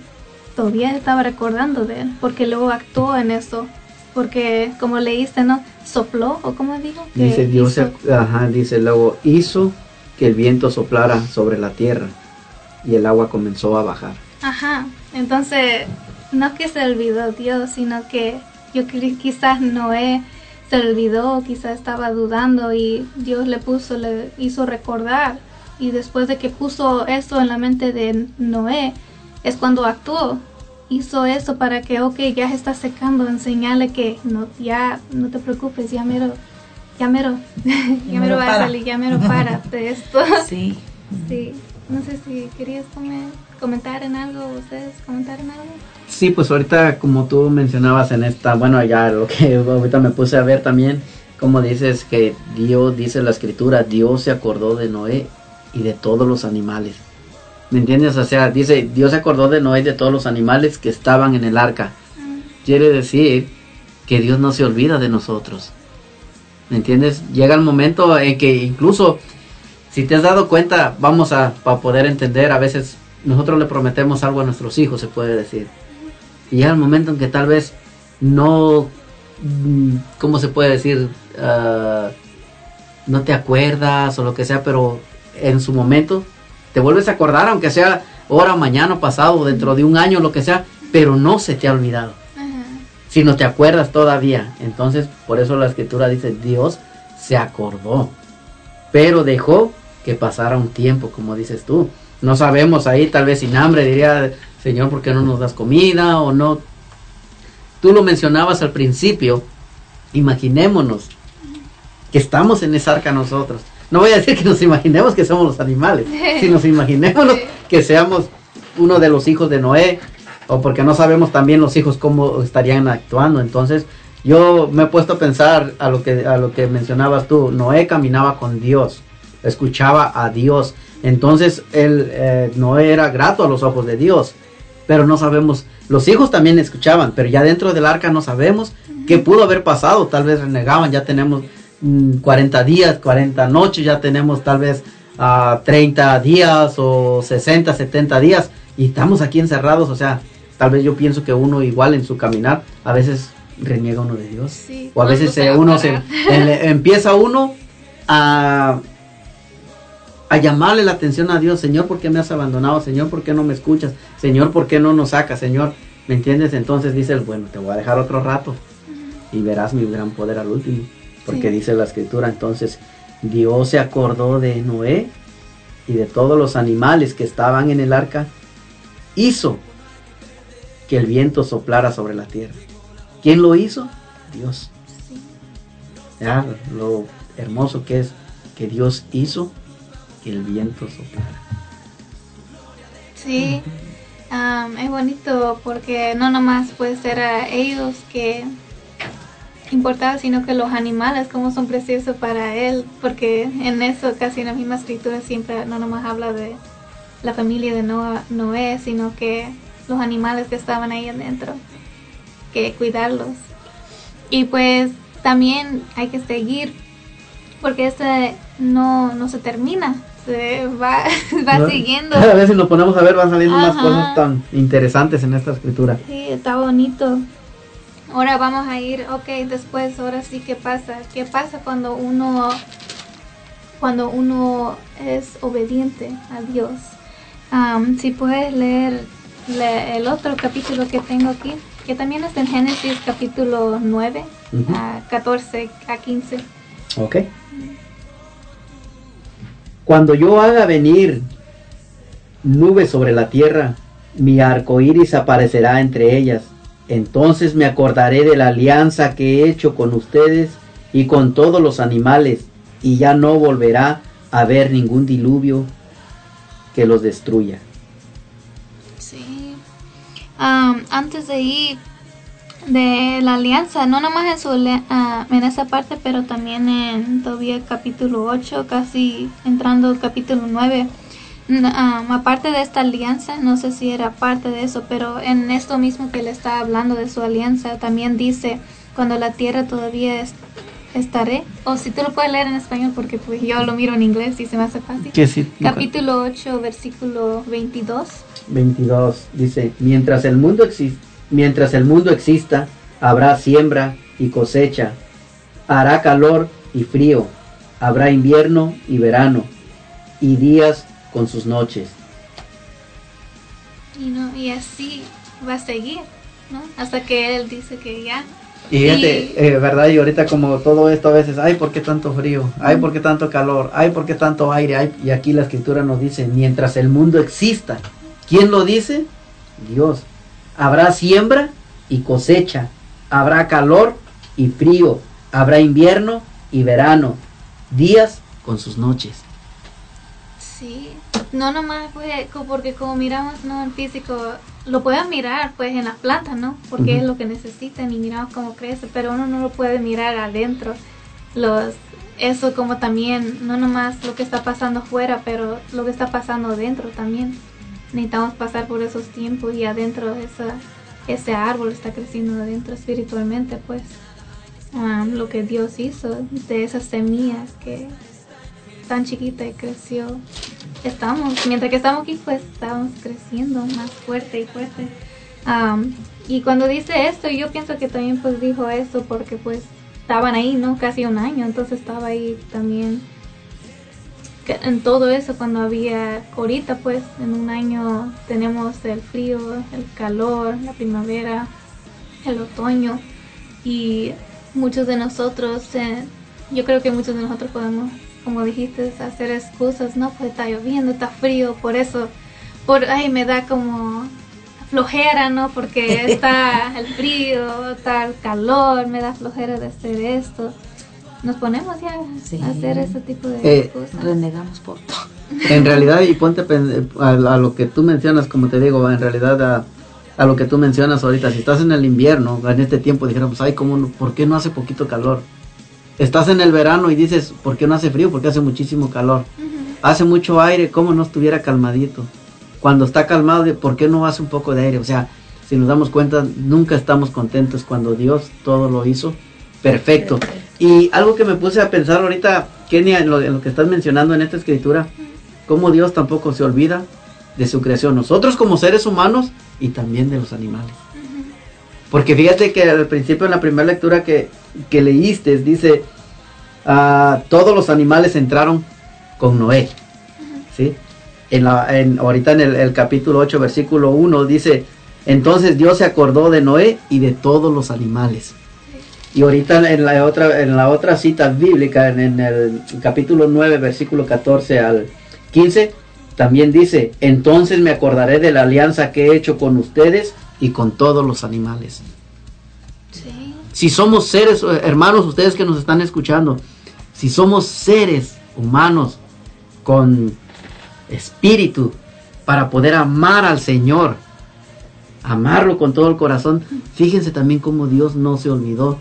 todavía estaba recordando de él, porque luego actuó en eso, porque como leíste, ¿no? Sopló, o como digo, que Dice Dios, hizo- ajá, dice luego, hizo que el viento soplara sobre la tierra y el agua comenzó a bajar. Ajá, entonces no que se olvidó Dios, sino que yo quizás Noé se olvidó, quizás estaba dudando y Dios le puso, le hizo recordar. Y después de que puso eso en la mente de Noé, es cuando actuó. Hizo eso para que, ok, ya se está secando, enseñale que no, ya no te preocupes, ya mero, ya mero, ya, mero mero va a para. salir, ya mero para de esto. Sí. Sí, no sé si querías come- comentar en algo, ustedes comentar en algo. Sí, pues ahorita como tú mencionabas en esta, bueno, ya lo que ahorita me puse a ver también, como dices que Dios, dice la escritura, Dios se acordó de Noé y de todos los animales. ¿Me entiendes? O sea, dice, Dios se acordó de Noé y de todos los animales que estaban en el arca. Quiere decir que Dios no se olvida de nosotros. ¿Me entiendes? Llega el momento en que incluso, si te has dado cuenta, vamos a, poder entender, a veces nosotros le prometemos algo a nuestros hijos, se puede decir. Y llega el momento en que tal vez no, mm, ¿cómo se puede decir? Ah, no te acuerdas o lo que sea, pero en su momento te vuelves a acordar, aunque sea hora, mañana, pasado, dentro de un año, lo que sea, pero no se te ha olvidado. Si no te acuerdas todavía. Entonces, por eso la escritura dice, Dios se acordó, pero dejó que pasara un tiempo, como dices tú. No sabemos ahí, tal vez sin hambre, diría, Señor, ¿por qué no nos das comida o no? Tú lo mencionabas al principio, imaginémonos que estamos en esa arca nosotros. No voy a decir que nos imaginemos que somos los animales, si nos imaginémonos que seamos uno de los hijos de Noé, o porque no sabemos también los hijos cómo estarían actuando. Entonces, yo me he puesto a pensar a lo que, a lo que mencionabas tú. Noé caminaba con Dios, escuchaba a Dios. Entonces, él, eh, Noé era grato a los ojos de Dios, pero no sabemos. Los hijos también escuchaban, pero ya dentro del arca no sabemos qué pudo haber pasado. Tal vez renegaban, ya tenemos mm, 40 días, 40 noches, ya tenemos tal vez ah, 30 días o 60, 70 días y estamos aquí encerrados. O sea, tal vez yo pienso que uno igual en su caminar a veces reniega uno de Dios. Sí, o a veces ¿cuándo se eh, uno se, el- empieza uno a, a llamarle la atención a Dios, Señor, ¿por qué me has abandonado? Señor, ¿por qué no me escuchas? Señor, ¿por qué no nos sacas? Señor, ¿me entiendes? Entonces dice el bueno, te voy a dejar otro rato. y verás mi gran poder al último. Porque dice la escritura, entonces Dios se acordó de Noé y de todos los animales que estaban en el arca, hizo que el viento soplara sobre la tierra. ¿Quién lo hizo? Dios. Ya, lo hermoso que es que Dios hizo que el viento soplara. Sí, es bonito porque no nomás puede ser a ellos que importaba, sino que los animales, como son preciosos para él, porque en eso casi en la misma escritura siempre no nomás habla de la familia de Noé, sino que los animales que estaban ahí adentro, que cuidarlos. Y pues también hay que seguir, porque este no, no se termina, se va, va ¿No? siguiendo. Cada vez si nos ponemos a ver van saliendo más Ajá. cosas tan interesantes en esta escritura. Sí, está bonito. Ahora vamos a ir, ok, después, ahora sí, ¿qué pasa? ¿Qué pasa cuando uno, cuando uno es obediente a Dios? Am, si puedes leer el otro capítulo que tengo aquí, que también está en Génesis capítulo 9, Ujú. a 14 a 15. Ok. Cuando yo haga venir nubes sobre la tierra, mi arco iris aparecerá entre ellas. Entonces me acordaré de la alianza que he hecho con ustedes y con todos los animales, y ya no volverá a haber ningún diluvio que los destruya. Am, antes de ir de la alianza, no nomás en, su, ah, en esa parte, pero también en todavía capítulo 8, casi entrando capítulo 9. N- am, aparte de esta alianza, no sé si era parte de eso, pero en esto mismo que le está hablando de su alianza, también dice, cuando la tierra todavía es- estaré, o si tú lo puedes leer en español, porque pues yo lo miro en inglés y se me hace fácil. Sí, Capítulo 8, versículo 22. 22 dice, mientras el mundo exi- mientras el mundo exista, habrá siembra y cosecha, hará calor y frío, habrá invierno y verano, y días con sus noches. Y, no, y así va a seguir, ¿no? Hasta que él dice que ya. Y fíjate, eh, ¿verdad? Y ahorita como todo esto a veces, ay, ¿por qué tanto frío? Ay, ¿por qué tanto calor? Ay, ¿por qué tanto aire? Ay, y aquí la escritura nos dice, mientras el mundo exista, ¿quién lo dice? Dios. Habrá siembra y cosecha, habrá calor y frío, habrá invierno y verano, días con sus noches. Sí, no nomás pues, porque como miramos no en físico, lo pueden mirar pues en las plantas, ¿no? Porque es lo que necesitan y miramos cómo crece, pero uno no lo puede mirar adentro. Los eso como también no nomás lo que está pasando afuera, pero lo que está pasando adentro también. Necesitamos pasar por esos tiempos y adentro esa ese árbol está creciendo adentro espiritualmente, pues. Ah, lo que Dios hizo de esas semillas que tan chiquita y creció. Estamos, mientras que estamos aquí, pues estamos creciendo más fuerte y fuerte. Am, y cuando dice esto, yo pienso que también pues dijo eso porque pues estaban ahí, ¿no? Casi un año, entonces estaba ahí también en todo eso cuando había ahorita pues en un año tenemos el frío, el calor, la primavera, el otoño y muchos de nosotros, eh, yo creo que muchos de nosotros podemos, como dijiste, hacer excusas, no, pues está lloviendo, está frío, por eso, por, ay, me da como flojera, ¿no? Porque está el frío, está el calor, me da flojera de hacer esto. Nos ponemos ya a hacer ese tipo de Eh, excusas. Renegamos por todo. En realidad, y ponte a, a lo que tú mencionas, como te digo, en realidad a, a lo que tú mencionas ahorita, si estás en el invierno, en este tiempo, dijéramos, ay, ¿cómo, no- ¿por qué no hace poquito calor? Estás en el verano y dices, ¿por qué no hace frío? Porque hace muchísimo calor. Hace mucho aire, ¿cómo no estuviera calmadito? Cuando está calmado, ¿por qué no hace un poco de aire? O sea, si nos damos cuenta, nunca estamos contentos cuando Dios todo lo hizo perfecto. Y algo que me puse a pensar ahorita, Kenia, en lo, en lo que estás mencionando en esta escritura, cómo Dios tampoco se olvida de su creación, nosotros como seres humanos y también de los animales. Porque fíjate que al principio en la primera lectura que, que leíste dice, ah, todos los animales entraron con Noé. ¿sí? En la, en, ahorita en el, el capítulo 8, versículo 1 dice, entonces Dios se acordó de Noé y de todos los animales. Y ahorita en la otra, en la otra cita bíblica, en, en el capítulo 9, versículo 14 al 15, también dice, entonces me acordaré de la alianza que he hecho con ustedes y con todos los animales. Sí. Si somos seres, hermanos, ustedes que nos están escuchando, si somos seres humanos con espíritu para poder amar al Señor, amarlo con todo el corazón, fíjense también cómo Dios no se olvidó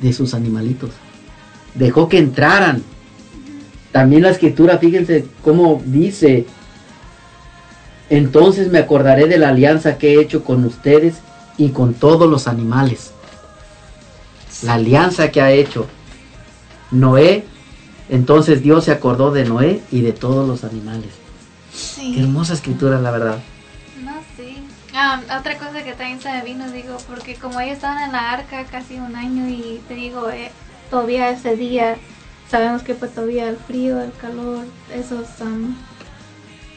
de sus animalitos. Dejó que entraran. También la escritura, fíjense cómo dice, entonces me acordaré de la alianza que he hecho con ustedes y con todos los animales. La alianza que ha hecho Noé, entonces Dios se acordó de Noé y de todos los animales. Sí. Qué hermosa escritura, la verdad. Ah, otra cosa que también se vino, digo, porque como ellos estaban en la arca casi un año y te digo, eh, todavía ese día, sabemos que pues todavía el frío, el calor, esos, um,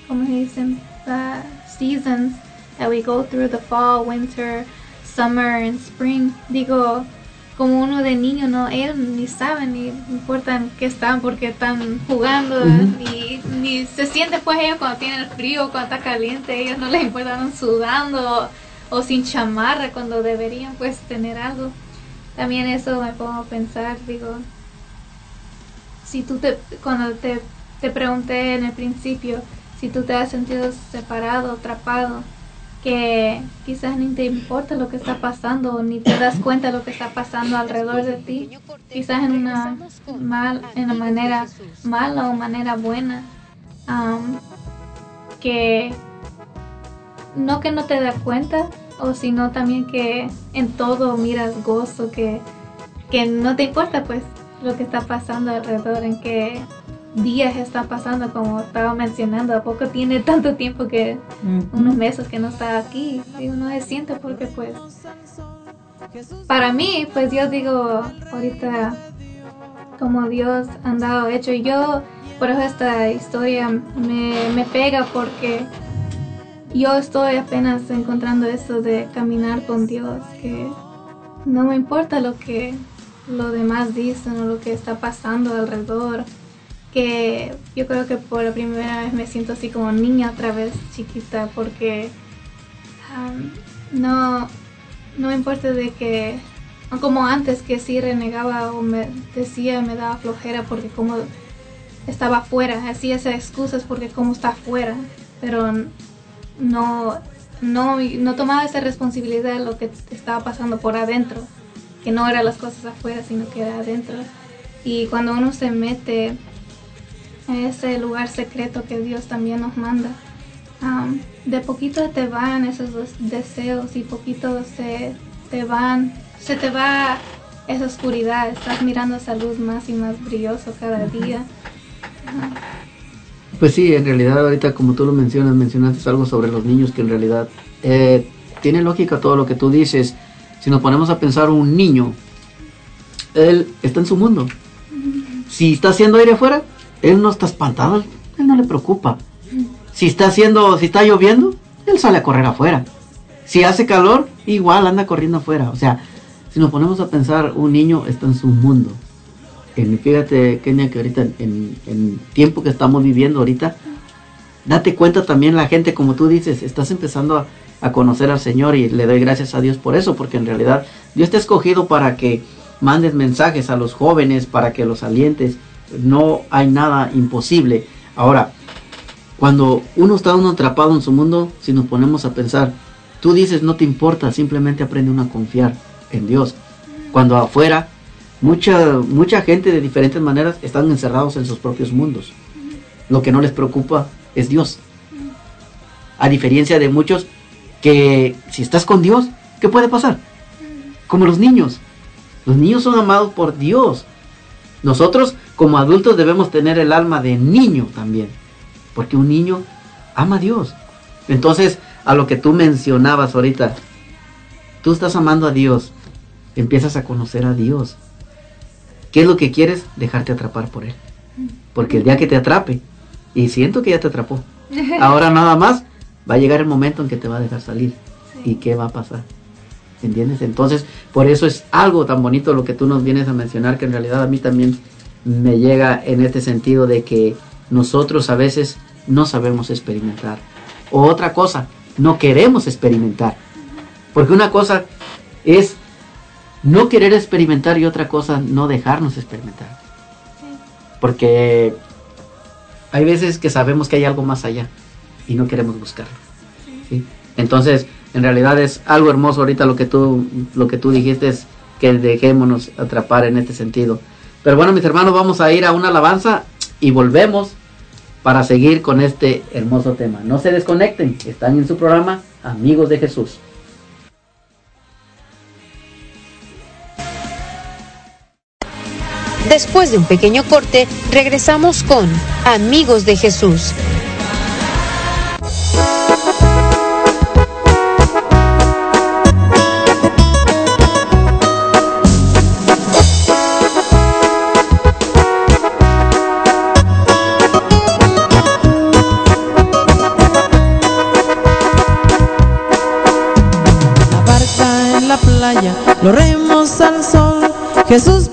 ¿cómo se dicen? The seasons that we go through, the fall, winter, summer and spring. Digo, como uno de niño, no, ellos ni saben ni importan que están porque están jugando, ni, ni se siente pues ellos cuando tienen el frío, cuando está caliente, ellos no les importa, andan sudando o, o sin chamarra cuando deberían pues tener algo. También eso me pongo a pensar, digo, si tú te, cuando te, te pregunté en el principio, si tú te has sentido separado, atrapado, que quizás ni te importa lo que está pasando, ni te das cuenta de lo que está pasando alrededor de ti, quizás en una mal, en una manera mala o manera buena, que no que no te das cuenta, o sino también que en todo miras gozo, que, que no te importa pues lo que está pasando alrededor, en qué días está pasando, como estaba mencionando, a poco tiene tanto tiempo que unos meses que no está aquí y uno se siente porque pues para mí pues yo digo ahorita como Dios ha andado hecho y yo por eso esta historia me, me pega porque yo estoy apenas encontrando eso de caminar con Dios que no me importa lo que los demás dicen o lo que está pasando alrededor que yo creo que por la primera vez me siento así como niña otra vez chiquita porque um, no no importa de que como antes que sí renegaba o me decía me daba flojera porque como estaba afuera hacía esas excusas porque como está afuera pero no no no tomaba esa responsabilidad de lo que estaba pasando por adentro que no eran las cosas afuera sino que era adentro. Y cuando uno se mete ese lugar secreto que Dios también nos manda. Um, de poquito te van esos des- deseos y poquito se te van, se te va esa oscuridad, estás mirando esa luz más y más brilloso cada día. Pues sí, en realidad ahorita como tú lo mencionas, mencionaste algo sobre los niños que en realidad eh, tiene lógica todo lo que tú dices. Si nos ponemos a pensar un niño, él está en su mundo. Si está haciendo aire afuera, él no está espantado, él no le preocupa. Si está haciendo, si está lloviendo, él sale a correr afuera. Si hace calor, igual anda corriendo afuera. O sea, si nos ponemos a pensar, un niño está en su mundo. En, fíjate, Kenia, que ahorita en, en tiempo que estamos viviendo ahorita, date cuenta también la gente, como tú dices, estás empezando a, a conocer al Señor y le doy gracias a Dios por eso, porque en realidad Dios te ha escogido para que mandes mensajes a los jóvenes, para que los alientes. No hay nada imposible. Ahora, cuando uno está uno atrapado en su mundo, si nos ponemos a pensar, tú dices no te importa, simplemente aprende uno a confiar en Dios. Cuando afuera, mucha, mucha gente de diferentes maneras están encerrados en sus propios mundos. Lo que no les preocupa es Dios. A diferencia de muchos que si estás con Dios, ¿qué puede pasar? Como los niños. Los niños son amados por Dios. Nosotros como adultos debemos tener el alma de niño también. Porque un niño ama a Dios. Entonces, a lo que tú mencionabas ahorita, tú estás amando a Dios, empiezas a conocer a Dios. ¿Qué es lo que quieres? Dejarte atrapar por Él. Porque el día que te atrape, y siento que ya te atrapó, ahora nada más va a llegar el momento en que te va a dejar salir. ¿Y qué va a pasar? ¿Entiendes? Entonces, por eso es algo tan bonito lo que tú nos vienes a mencionar, que en realidad a mí también me llega en este sentido de que nosotros a veces no sabemos experimentar. O otra cosa, no queremos experimentar. Porque una cosa es no querer experimentar y otra cosa no dejarnos experimentar. Porque hay veces que sabemos que hay algo más allá y no queremos buscarlo. ¿sí? Entonces, en realidad es algo hermoso ahorita lo que tú, lo que tú dijiste es que dejémonos atrapar en este sentido. Pero bueno, mis hermanos, vamos a ir a una alabanza y volvemos para seguir con este hermoso tema. No se desconecten, están en su programa Amigos de Jesús. Después de un pequeño corte, regresamos con Amigos de Jesús. Jesús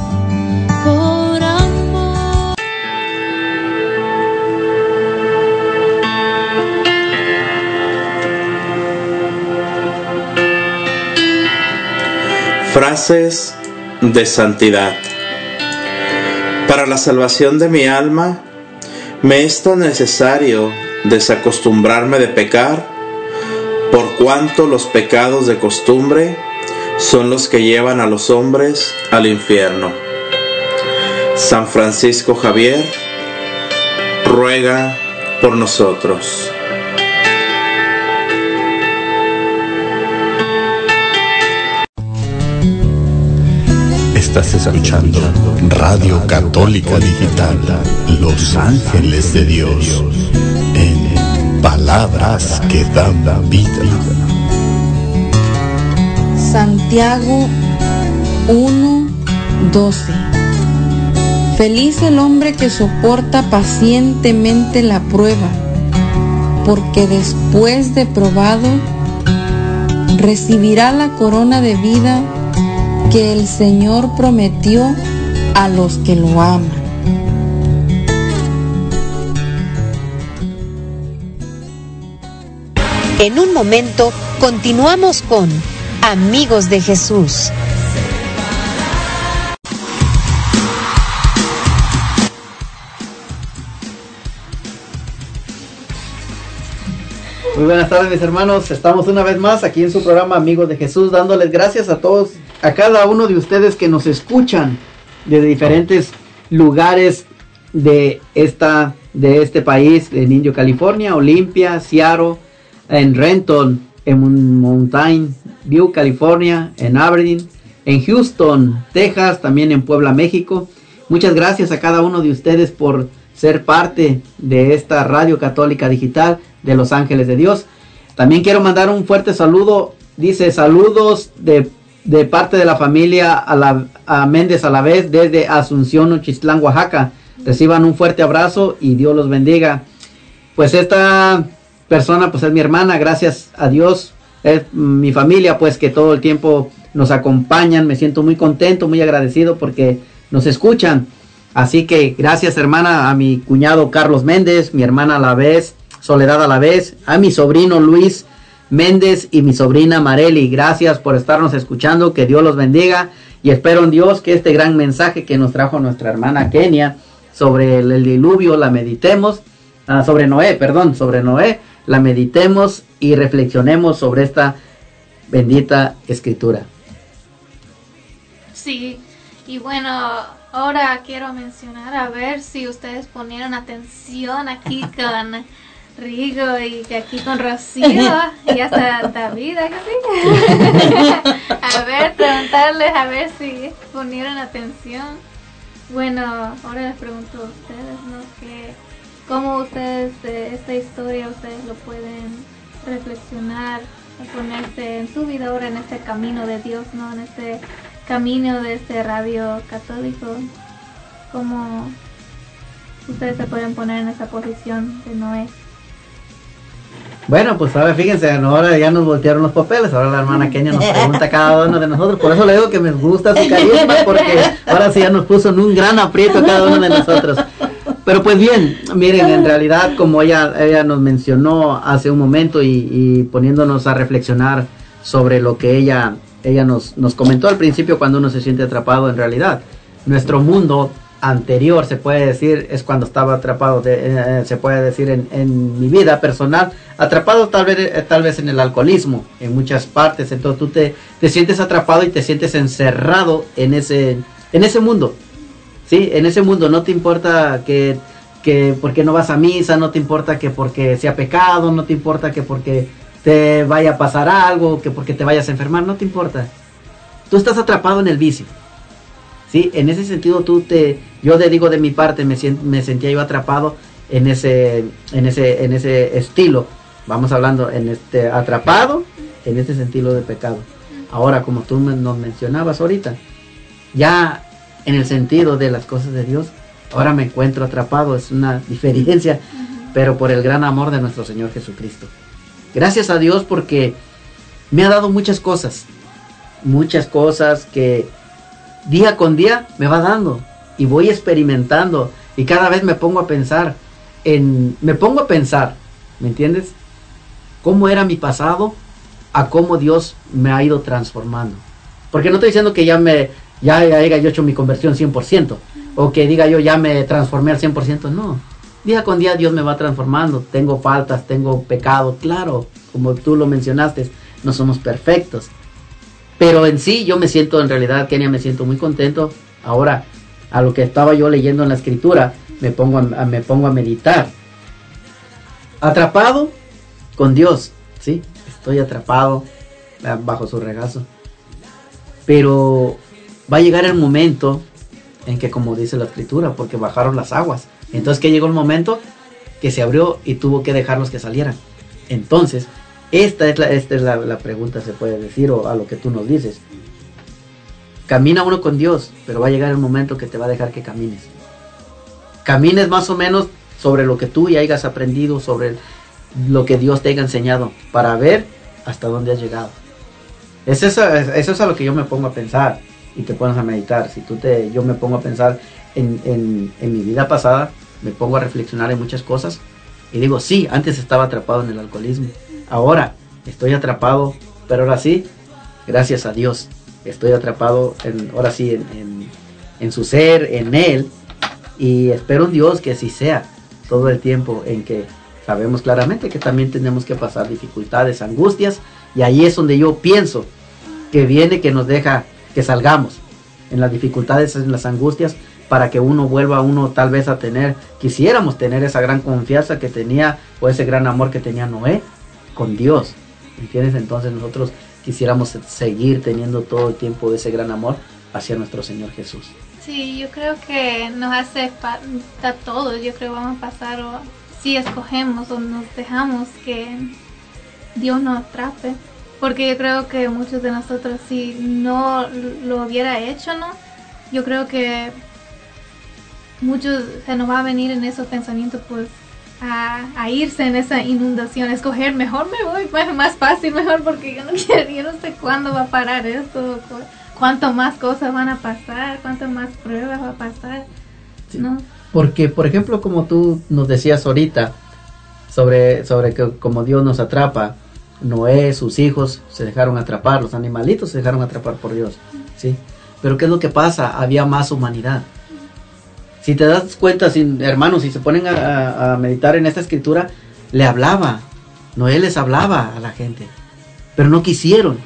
Frases de santidad. Para la salvación de mi alma, me es tan necesario desacostumbrarme de pecar, por cuanto los pecados de costumbre son los que llevan a los hombres al infierno. San Francisco Javier ruega por nosotros. Estás escuchando Radio Católica Digital, Los Ángeles de Dios, en palabras que dan vida. Santiago 1, 12. Feliz el hombre que soporta pacientemente la prueba, porque después de probado recibirá la corona de vida que el Señor prometió a los que lo aman. En un momento continuamos con Amigos de Jesús. Muy buenas tardes mis hermanos, estamos una vez más aquí en su programa Amigos de Jesús dándoles gracias a todos, a cada uno de ustedes que nos escuchan desde diferentes lugares de esta de este país, en Indio, California, Olympia, Seattle, en Renton, en Mountain View, California, en Aberdeen, en Houston, Texas, también en Puebla, México. Muchas gracias a cada uno de ustedes por ser parte de esta radio católica digital de Los Ángeles de Dios. También quiero mandar un fuerte saludo, dice saludos de, de parte de la familia a, la, a Méndez a la vez desde Asunción, Uchistlán, Oaxaca. Reciban un fuerte abrazo y Dios los bendiga. Pues esta persona pues es mi hermana, gracias a Dios, es mi familia pues que todo el tiempo nos acompañan, me siento muy contento, muy agradecido porque nos escuchan. Así que gracias hermana a mi cuñado Carlos Méndez, mi hermana a la vez, Soledad a la vez, a mi sobrino Luis Méndez y mi sobrina Mareli. Gracias por estarnos escuchando, que Dios los bendiga y espero en Dios que este gran mensaje que nos trajo nuestra hermana Kenia sobre el, el diluvio la meditemos, ah, sobre Noé, perdón, sobre Noé, la meditemos y reflexionemos sobre esta bendita escritura. Sí, y bueno, ahora quiero mencionar a ver si ustedes ponieron atención aquí con Rigo y que aquí con Rocío y hasta David, ¿a que sí? a ver, preguntarles a ver si ponieron atención. Bueno, ahora les pregunto a ustedes, ¿no? Que, ¿Cómo ustedes, eh, esta historia, ustedes lo pueden reflexionar, ponerse en su vida ahora en este camino de Dios, ¿no? En este camino de este radio católico? ¿Cómo ustedes se pueden poner en esa posición de Noé? Bueno, pues ahora fíjense, ahora ya nos voltearon los papeles, ahora la hermana Kenia nos pregunta a cada uno de nosotros, por eso le digo que me gusta su carisma, porque ahora sí ya nos puso en un gran aprieto a cada uno de nosotros. Pero pues bien, miren, en realidad como ella, ella nos mencionó hace un momento y, y poniéndonos a reflexionar sobre lo que ella, ella nos, nos comentó al principio cuando uno se siente atrapado en realidad. Nuestro mundo anterior, se puede decir, es cuando estaba atrapado, de, eh, se puede decir en, en, mi vida personal, atrapado tal vez, eh, tal vez en el alcoholismo, en muchas partes, entonces tú te, te sientes atrapado y te sientes encerrado en ese, en ese mundo, ¿sí? En ese mundo no te importa que, que porque no vas a misa, no te importa que porque sea pecado, no te importa que porque te vaya a pasar algo, que porque te vayas a enfermar, no te importa. Tú estás atrapado en el vicio. ¿Sí? En ese sentido tú te, yo te digo de mi parte, me, me sentía yo atrapado en ese, en ese, en ese estilo. Vamos hablando en este atrapado en ese sentido de pecado. Ahora, como tú nos mencionabas ahorita, ya en el sentido de las cosas de Dios, ahora me encuentro atrapado, es una diferencia, pero por el gran amor de nuestro Señor Jesucristo. Gracias a Dios porque me ha dado muchas cosas. Muchas cosas que día con día me va dando. Y voy experimentando. Y cada vez me pongo a pensar en... Me pongo a pensar, ¿me entiendes? Cómo era mi pasado a cómo Dios me ha ido transformando. Porque no estoy diciendo que ya me ya haya yo hecho mi conversión 100% o que diga yo ya me transformé al 100%, no. Día con día Dios me va transformando. Tengo faltas, tengo pecado, claro, como tú lo mencionaste, no somos perfectos. Pero en sí yo me siento, en realidad, Kenia, me siento muy contento. Ahora, a lo que estaba yo leyendo en la escritura, me pongo a, me pongo a meditar. Atrapado con Dios, ¿sí? Estoy atrapado ah, bajo su regazo. Pero va a llegar el momento en que, como dice la escritura, porque bajaron las aguas. Entonces que llegó el momento que se abrió y tuvo que dejarlos que salieran. Entonces, esta es, la, esta es pregunta, se puede decir, o a lo que tú nos dices. Camina uno con Dios, pero va a llegar el momento que te va a dejar que camines. Camines más o menos sobre lo que tú ya hayas aprendido, sobre lo que Dios te haya enseñado, para ver hasta dónde has llegado. Es eso, eso es a lo que yo me pongo a pensar y te pones a meditar. Si tú te, yo me pongo a pensar en, en, mi vida pasada, me pongo a reflexionar en muchas cosas y digo, sí, antes estaba atrapado en el alcoholismo, ahora estoy atrapado, pero ahora sí, gracias a Dios, estoy atrapado en, ahora sí en, en su ser, en Él, y espero en Dios que así sea todo el tiempo en que sabemos claramente que también tenemos que pasar dificultades, angustias, y ahí es donde yo pienso que viene que nos deja que salgamos en las dificultades, en las angustias, para que uno vuelva uno tal vez a tener, quisiéramos tener esa gran confianza que tenía o ese gran amor que tenía Noé con Dios. ¿Entiendes? Entonces nosotros quisiéramos seguir teniendo todo el tiempo ese gran amor hacia nuestro Señor Jesús. Sí, yo creo que nos hace falta todo, yo creo que vamos a pasar si escogemos o nos dejamos que Dios nos atrape porque yo creo que muchos de nosotros, si no lo hubiera hecho, ¿no? Yo creo que muchos se nos va a venir en esos pensamientos, pues, a, irse en esa inundación, escoger, mejor me voy, pues, más fácil, mejor, porque yo no quiero, yo no sé cuándo va a parar esto, cuánto más cosas van a pasar, cuánto más pruebas va a pasar, ¿no? Porque, por ejemplo, como tú nos decías ahorita, sobre, sobre que como Dios nos atrapa, Noé, sus hijos se dejaron atrapar, los animalitos se dejaron atrapar por Dios, ¿sí? Pero ¿qué es lo que pasa? Había más humanidad. Si te das cuenta, sin, hermanos, si se ponen a, meditar en esta escritura, le hablaba, Noé les hablaba a la gente, pero no quisieron.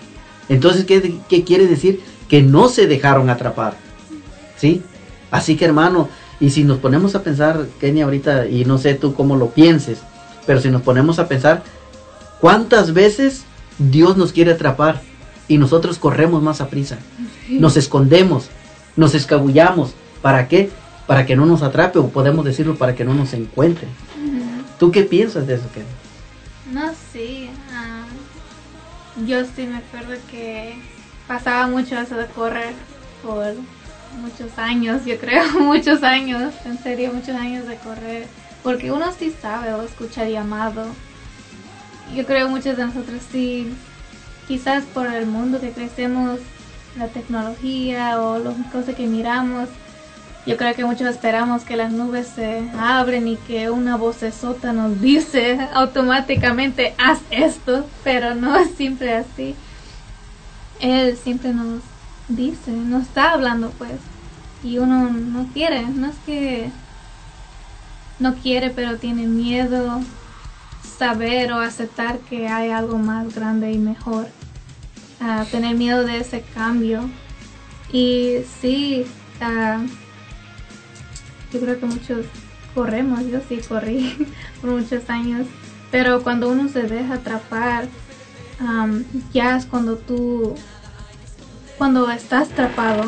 Entonces, ¿qué, qué quiere decir? Que no se dejaron atrapar, ¿sí? Así que, hermano, y si nos ponemos a pensar, Kenny, ahorita, y no sé tú cómo lo pienses, pero si nos ponemos a pensar, ¿Cuántas veces Dios nos quiere atrapar y nosotros corremos más a prisa? Nos escondemos, nos escabullamos. ¿Para qué? Para que no nos atrape o podemos decirlo para que no nos encuentre. ¿Tú qué piensas de eso, Ken? No, sí. Ah, yo sí me acuerdo que pasaba mucho eso de correr por muchos años, yo creo, muchos años, en serio, muchos años de correr. Porque uno sí sabe o escucha llamado yo creo muchos de nosotros sí, quizás por el mundo que crecemos, la tecnología o las cosas que miramos, yo creo que muchos esperamos que las nubes se abren y que una vocesota nos dice automáticamente haz esto, pero no es siempre así. Él siempre nos dice, nos está hablando pues, y uno no quiere, no es que no quiere, pero tiene miedo saber o aceptar que hay algo más grande y mejor. Uh, tener miedo de ese cambio. Y sí, uh, yo creo que muchos corremos, yo sí corrí por muchos años, pero cuando uno se deja atrapar, um, ya es cuando tú, cuando estás atrapado,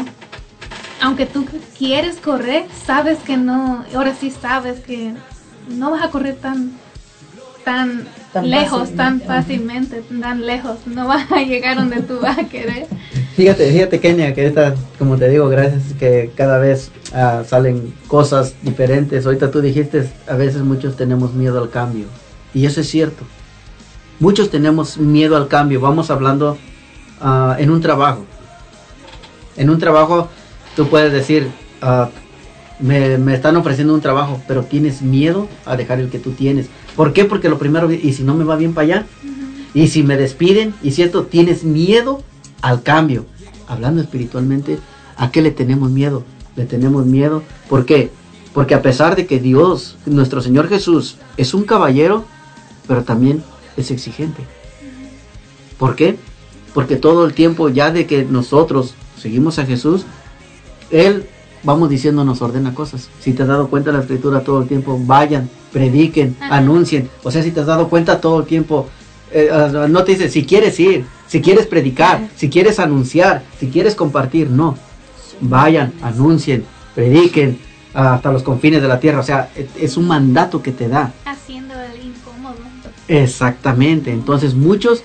aunque tú quieres correr, sabes que no, ahora sí sabes que no vas a correr tan tan, lejos, tan fácilmente, tan lejos. No vas a llegar donde tú vas a querer. Fíjate, fíjate Kenia, que esta, como te digo, gracias que cada vez uh, salen cosas diferentes. Ahorita tú dijiste, a veces muchos tenemos miedo al cambio. Y eso es cierto. Muchos tenemos miedo al cambio. Vamos hablando ah, en un trabajo. En un trabajo tú puedes decir, ah, me, me están ofreciendo un trabajo, pero tienes miedo a dejar el que tú tienes. ¿Por qué? Porque lo primero, y si no me va bien para allá, y si me despiden, y cierto, tienes miedo al cambio. Hablando espiritualmente, ¿a qué le tenemos miedo? Le tenemos miedo. ¿Por qué? Porque a pesar de que Dios, nuestro Señor Jesús, es un caballero, pero también es exigente. ¿Por qué? Porque todo el tiempo ya de que nosotros seguimos a Jesús, Él, vamos diciendo, nos ordena cosas. Si te has dado cuenta la escritura todo el tiempo, vayan, prediquen, anuncien. O sea, si te has dado cuenta todo el tiempo, eh, ah, no te dice si quieres ir, si quieres predicar, si quieres anunciar, si quieres compartir, no. Vayan, anuncien, prediquen ah, hasta los confines de la tierra. O sea, es un mandato que te da. Haciendo el incómodo. Exactamente. Entonces muchos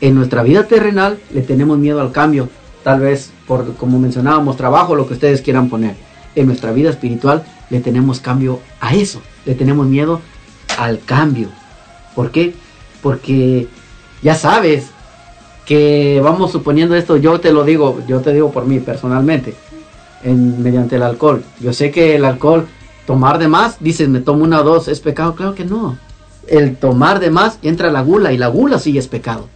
en nuestra vida terrenal le tenemos miedo al cambio. Tal vez por, como mencionábamos, trabajo, lo que ustedes quieran poner. En nuestra vida espiritual le tenemos cambio a eso. Le tenemos miedo al cambio. ¿Por qué? Porque ya sabes que vamos suponiendo esto, yo te lo digo, yo te digo por mí personalmente, en, mediante el alcohol. Yo sé que el alcohol, tomar de más, dices, me tomo una o dos, ¿es pecado? Claro que no. El tomar de más entra la gula y la gula sí es pecado.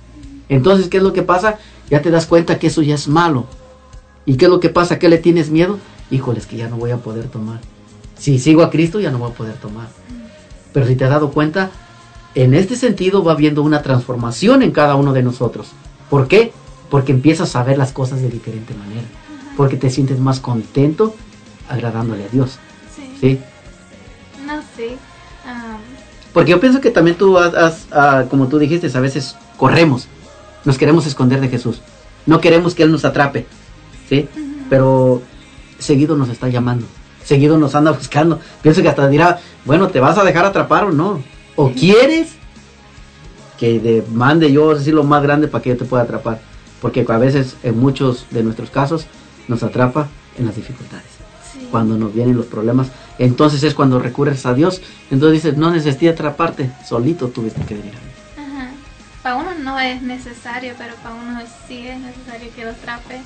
Entonces, ¿qué es lo que pasa? Ya te das cuenta que eso ya es malo. ¿Y qué es lo que pasa? ¿Qué le tienes miedo? Híjoles, que ya no voy a poder tomar. Si sigo a Cristo, ya no voy a poder tomar. Pero si te has dado cuenta, en este sentido va habiendo una transformación en cada uno de nosotros. ¿Por qué? Porque empiezas a ver las cosas de diferente manera. Porque te sientes más contento agradándole a Dios. ¿Sí? No sé. Porque yo pienso que también tú has, has, ah, como tú dijiste, a veces corremos. Nos queremos esconder de Jesús. No queremos que Él nos atrape. ¿Sí? Pero seguido nos está llamando. Seguido nos anda buscando. Pienso que hasta dirá, bueno, ¿te vas a dejar atrapar o no? ¿O quieres que de- mande yo así lo más grande para que yo te pueda atrapar? Porque a veces, en muchos de nuestros casos, nos atrapa en las dificultades. Cuando nos vienen los problemas, entonces es cuando recurres a Dios. Entonces dices, no necesité atraparte, solito tuviste que venir a mí. Ajá. Para uno no es necesario, pero para uno sí es necesario que lo atrape.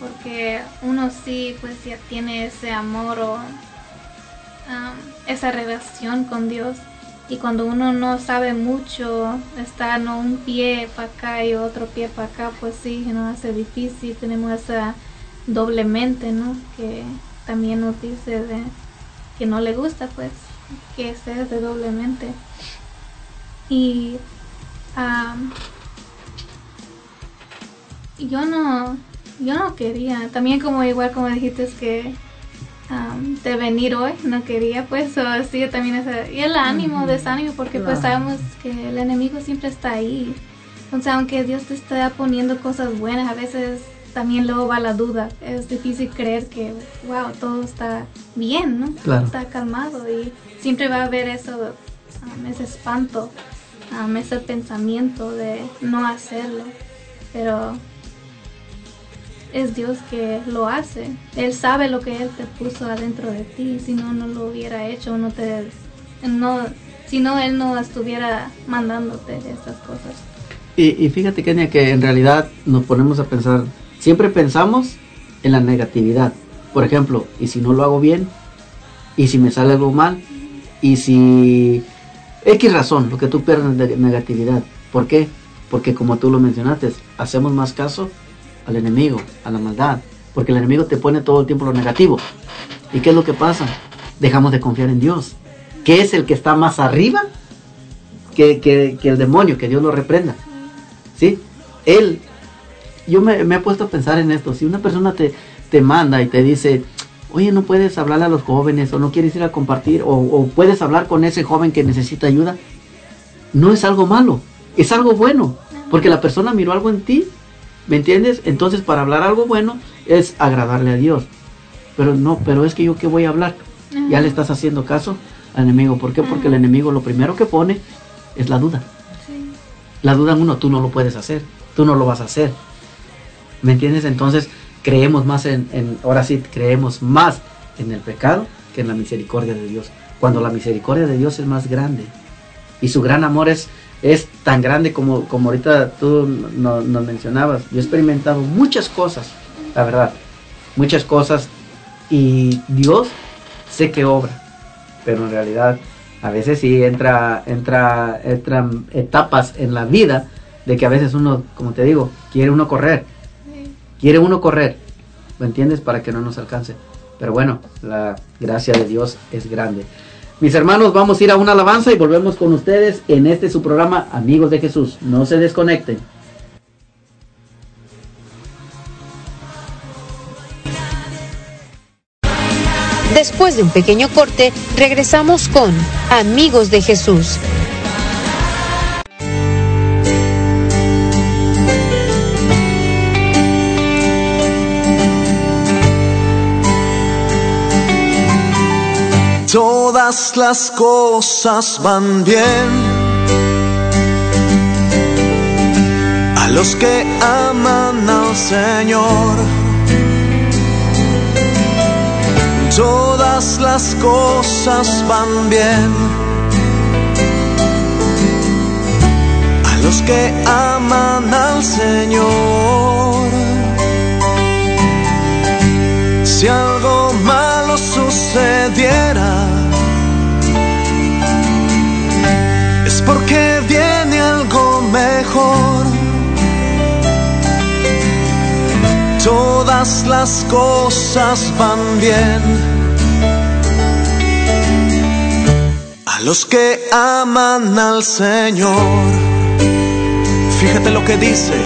Porque uno sí, pues ya tiene ese amor o esa relación con Dios. Y cuando uno no sabe mucho, está no un pie para acá y otro pie para acá, pues sí, nos hace difícil. Tenemos esa doble mente, ¿no? Que también nos dice de que no le gusta, pues, que sea de doble mente. Y yo no yo no quería también como igual como dijiste es que am, de venir hoy no quería pues o sí también ese, y el ánimo desánimo porque pues sabemos que el enemigo siempre está ahí. Entonces aunque Dios te está poniendo cosas buenas a veces también luego va la duda. Es difícil creer que wow todo está bien no Claro. está calmado y siempre va a haber eso am, ese espanto am, ese pensamiento de no hacerlo. Pero es Dios que lo hace. Él sabe lo que Él te puso adentro de ti. Si no, no lo hubiera hecho. No te, no, si no, Él no estuviera mandándote estas cosas. Y, y fíjate, Kenia, que en realidad nos ponemos a pensar, siempre pensamos en la negatividad. Por ejemplo, ¿y si no lo hago bien? ¿Y si me sale algo mal? ¿Y si... X razón, lo que tú pierdes de negatividad. ¿Por qué? Porque como tú lo mencionaste, hacemos más caso al enemigo, a la maldad. Porque el enemigo te pone todo el tiempo lo negativo. ¿Y qué es lo que pasa? Dejamos de confiar en Dios. Que es el que está más arriba que, que- el demonio, que Dios lo reprenda. ¿Sí? Él, yo me, he puesto a pensar en esto. Si una persona te, te manda y te dice, oye, no puedes hablarle a los jóvenes o no quieres ir a compartir o puedes hablar con ese joven que necesita ayuda, no es algo malo, es algo bueno. Porque la persona miró algo en ti, ¿me entiendes? Entonces para hablar algo bueno es agradarle a Dios. Pero no, pero es que yo qué voy a hablar. Ya le estás haciendo caso al enemigo. ¿Por qué? Porque el enemigo lo primero que pone es la duda. La duda en uno, tú no lo puedes hacer, tú no lo vas a hacer. ¿Me entiendes? Entonces creemos más en, en- ahora sí, creemos más en el pecado que que en la misericordia de Dios. Cuando la misericordia de Dios es más grande y su gran amor es es tan grande como, como ahorita tú no- nos mencionabas. Yo he experimentado muchas cosas, la verdad, muchas cosas y Dios sé que obra, pero en realidad a veces sí entra, entra, entran etapas en la vida de que a veces uno, como te digo, quiere uno correr, quiere uno correr, ¿me entiendes? Para que no nos alcance. Pero bueno, la gracia de Dios es grande. Mis hermanos, vamos a ir a una alabanza y volvemos con ustedes en este su programa Amigos de Jesús. No se desconecten. Después de un pequeño corte, regresamos con Amigos de Jesús. Todas las cosas van bien a los que aman al Señor. Todas las cosas van bien a los que aman al Señor. Si algo malo sucediera, porque viene algo mejor. Todas las cosas van bien a los que aman al Señor. Fíjate lo que dice.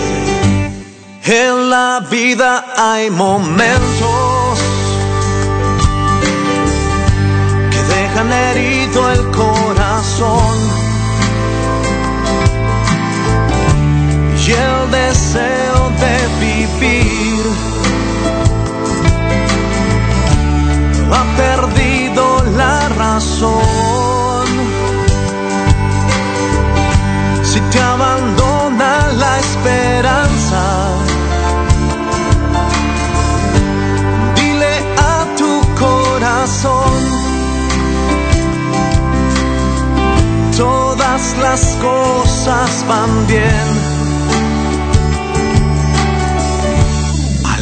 En la vida hay momentos que dejan herido el corazón y el deseo de vivir ha perdido la razón. Si te abandona la esperanza, dile a tu corazón todas las cosas van bien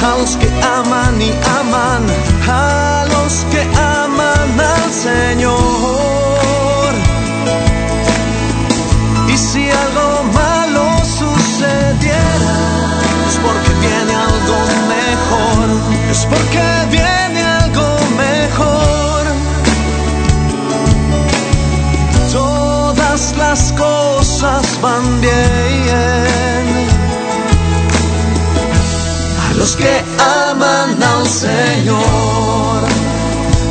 A los que aman y aman, a los que aman al Señor. Y si algo malo sucediera, es porque viene algo mejor. Es porque viene que aman al Señor.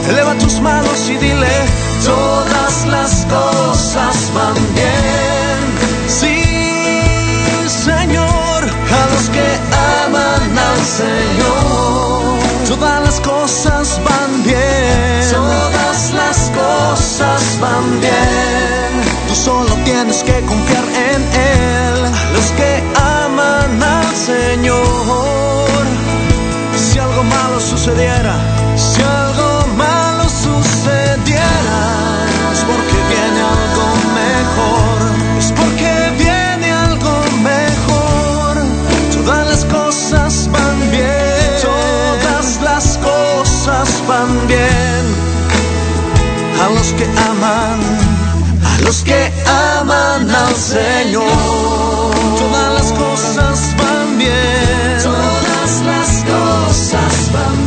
Eleva tus manos y dile, todas las cosas van bien. Sí, Señor, a los que aman al Señor. Todas las cosas van bien. Todas las cosas van bien. Tú solo tienes que confiar en Él. Los que aman al Señor si algo malo sucediera, es porque viene algo mejor, es porque viene algo mejor. Todas las cosas van bien, todas las cosas van bien. A los que aman, a los que aman al Señor, todas las cosas van bien. Todas las cosas van bien.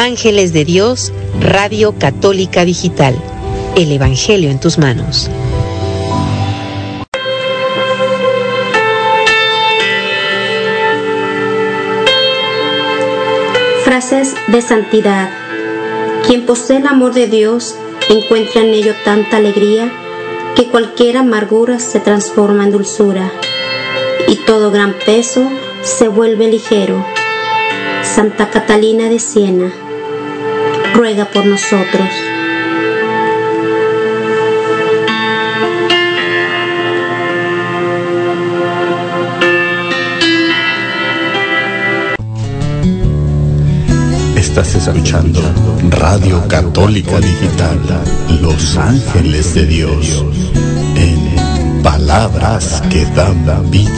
Ángeles de Dios, Radio Católica Digital. El Evangelio en tus manos. Frases de santidad. Quien posee el amor de Dios encuentra en ello tanta alegría que cualquier amargura se transforma en dulzura y todo gran peso se vuelve ligero. Santa Catalina de Siena, ruega por nosotros. Estás escuchando Radio Católica Digital, Los Ángeles de Dios, en palabras que dan vida.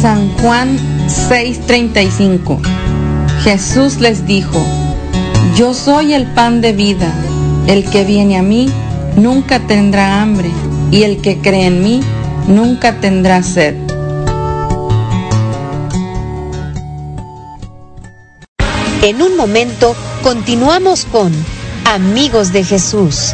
San Juan 6:35 Jesús les dijo, Yo soy el pan de vida, el que viene a mí nunca tendrá hambre, y el que cree en mí nunca tendrá sed. En un momento continuamos con Amigos de Jesús.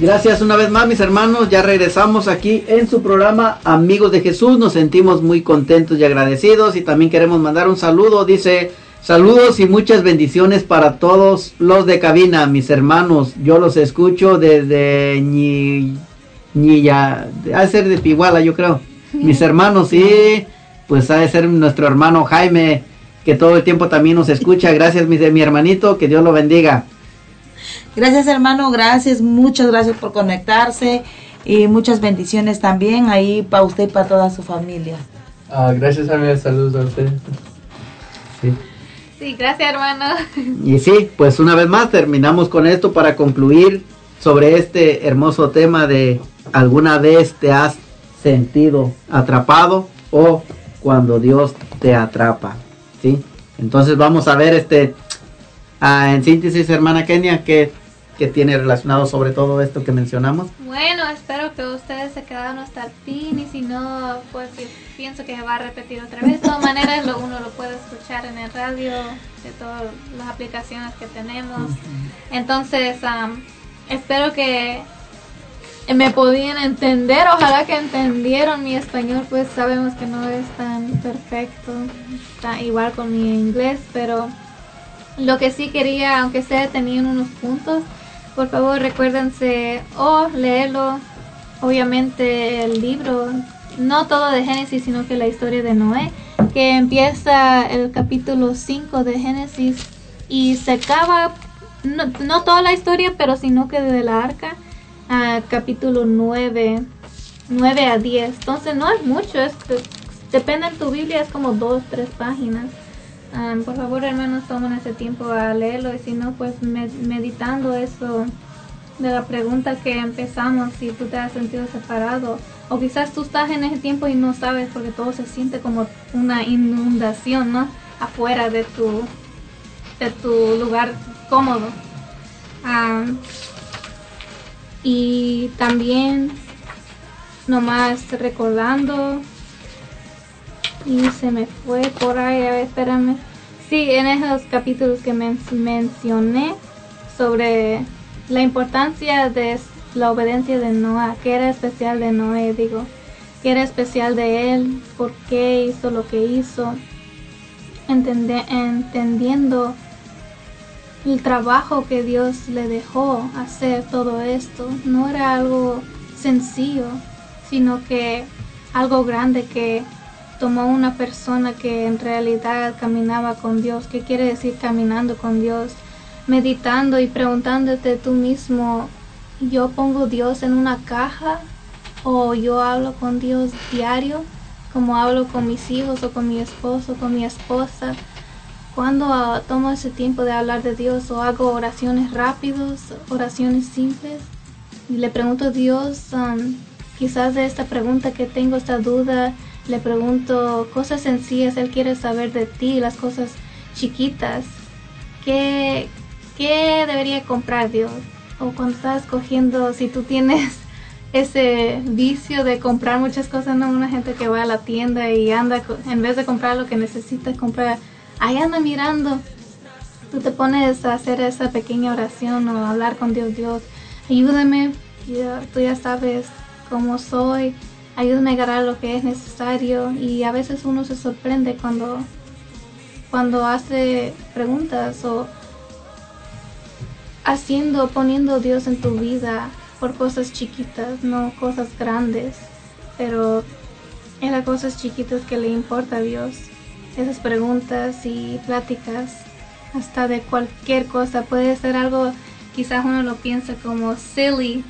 Gracias una vez más mis hermanos, ya regresamos aquí en su programa Amigos de Jesús, nos sentimos muy contentos y agradecidos. Y también queremos mandar un saludo, dice saludos y muchas bendiciones para todos los de cabina, mis hermanos, yo los escucho desde Ñi, Ñilla, ha de ser de Piguala yo creo, mis hermanos sí, pues ha de ser nuestro hermano Jaime que todo el tiempo también nos escucha, gracias mi, mi hermanito, que Dios lo bendiga. Gracias hermano, gracias, muchas gracias por conectarse y muchas bendiciones también ahí para usted y para toda su familia. Ah, gracias, amiga. Saludos a usted. Sí, gracias, hermano. Y sí, pues una vez más terminamos con esto para concluir sobre este hermoso tema de alguna vez te has sentido atrapado o cuando Dios te atrapa, ¿sí? Entonces vamos a ver este ah, en síntesis, hermana Kenia, que que tiene relacionado sobre todo esto que mencionamos. Bueno, espero que ustedes se quedaron hasta el fin y si no, pues pienso que se va a repetir otra vez. De todas maneras, lo, uno lo puede escuchar en el radio, de todas las aplicaciones que tenemos. Entonces, am, espero que me podían entender, ojalá que entendieron mi español, pues sabemos que no es tan perfecto, está igual con mi inglés, pero lo que sí quería, aunque sea tenían unos puntos, por favor recuérdense o leerlo, obviamente el libro, no todo de Génesis, sino que la historia de Noé, que empieza el capítulo 5 de Génesis y se acaba, no, no toda la historia, pero sino que de la arca, capítulo 9, 9 a 10. Entonces no es mucho, es, depende de tu Biblia, es como dos, tres páginas. Ah, por favor, hermanos, tomen ese tiempo a leerlo y si no, pues me- meditando eso de la pregunta que empezamos, si tú te has sentido separado o quizás tú estás en ese tiempo y no sabes porque todo se siente como una inundación, ¿no? Afuera de tu, de tu lugar cómodo. Ah, y también nomás recordando y se me fue por ahí, a ver, espérame. Sí, en esos capítulos que men- mencioné sobre la importancia de la obediencia de Noah, que era especial de Noé, digo, que era especial de él, por qué hizo lo que hizo, entendiendo el trabajo que Dios le dejó hacer todo esto. No era algo sencillo, sino que algo grande que tomó una persona que en realidad caminaba con Dios. ¿Qué quiere decir caminando con Dios? Meditando y preguntándote tú mismo, ¿yo pongo Dios en una caja o yo hablo con Dios diario? Como hablo con mis hijos o con mi esposo, con mi esposa. Cuando ah, tomo ese tiempo de hablar de Dios o hago oraciones rápidos, oraciones simples, y le pregunto a Dios, um, quizás de esta pregunta que tengo, esta duda, le pregunto cosas sencillas, Él quiere saber de ti, las cosas chiquitas. ¿Qué, qué debería comprar Dios? O cuando estás escogiendo, si tú tienes ese vicio de comprar muchas cosas, no una gente que va a la tienda y anda, en vez de comprar lo que necesitas comprar, ahí anda mirando. Tú te pones a hacer esa pequeña oración o hablar con Dios, Dios, ayúdame, tú ya sabes cómo soy, ayúdame a agarrar lo que es necesario. Y a veces uno se sorprende cuando, cuando hace preguntas o haciendo, poniendo a Dios en tu vida por cosas chiquitas, no cosas grandes, pero en las cosas chiquitas que le importa a Dios. Esas preguntas y pláticas, hasta de cualquier cosa, puede ser algo, quizás uno lo piensa como silly,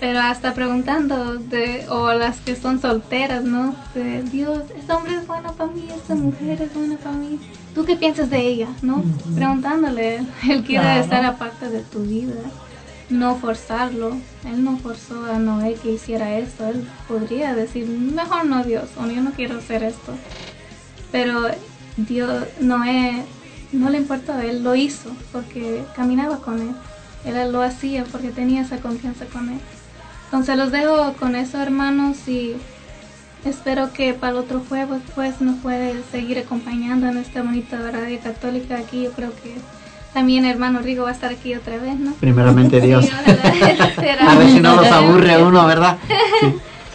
pero hasta preguntando de, o las que son solteras, ¿no? De Dios, este hombre es bueno para mí, esta mujer es buena para mí. ¿Tú qué piensas de ella, no? Preguntándole, él quiere Claro. estar aparte de tu vida, no forzarlo. Él no forzó a Noé que hiciera esto. Él podría decir, mejor no Dios, o yo no quiero hacer esto. Pero Dios, Noé, no le importó, él lo hizo porque caminaba con él. Él lo hacía porque tenía esa confianza con él. Entonces los dejo con eso, hermanos, y espero que para el otro jueves pues nos puede seguir acompañando en esta bonita radio católica aquí. Yo creo que también hermano Rigo va a estar aquí otra vez, ¿no? Primeramente Dios. Sí. A ver si no los aburre uno, ¿verdad?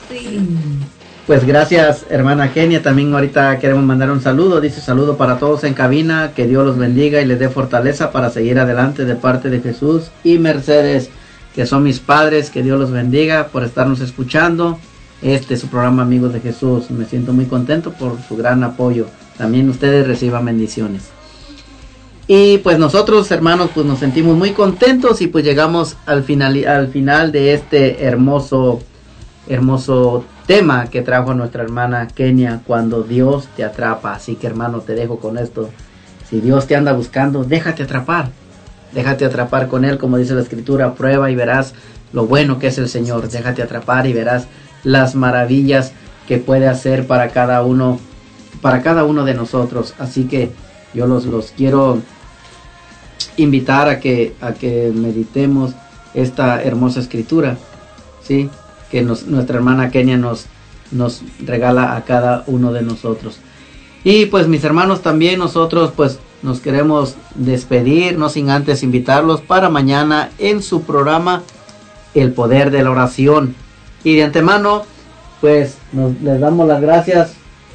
Sí. Pues gracias, hermana Kenia. También ahorita queremos mandar un saludo. Dice saludo para todos en cabina. Que Dios los bendiga y les dé fortaleza para seguir adelante de parte de Jesús y Mercedes, que son mis padres. Que Dios los bendiga por estarnos escuchando. Este es su programa Amigos de Jesús. Me siento muy contento por su gran apoyo. También ustedes reciban bendiciones. Y pues nosotros, hermanos, pues nos sentimos muy contentos y pues llegamos al final, al final de este hermoso, hermoso tema que trajo nuestra hermana Kenia cuando Dios te atrapa. Así que hermano, te dejo con esto. Si Dios te anda buscando, déjate atrapar. Déjate atrapar con Él, como dice la escritura, prueba y verás lo bueno que es el Señor. Déjate atrapar y verás las maravillas que puede hacer para cada uno, para cada uno de nosotros. Así que yo los, los quiero invitar a que, a que meditemos esta hermosa escritura, ¿sí? que nuestra hermana Kenia nos, nos regala a cada uno de nosotros. Y pues mis hermanos también nosotros pues nos queremos despedir, no sin antes invitarlos para mañana en su programa El Poder de la Oración. Y de antemano pues nos, les damos las gracias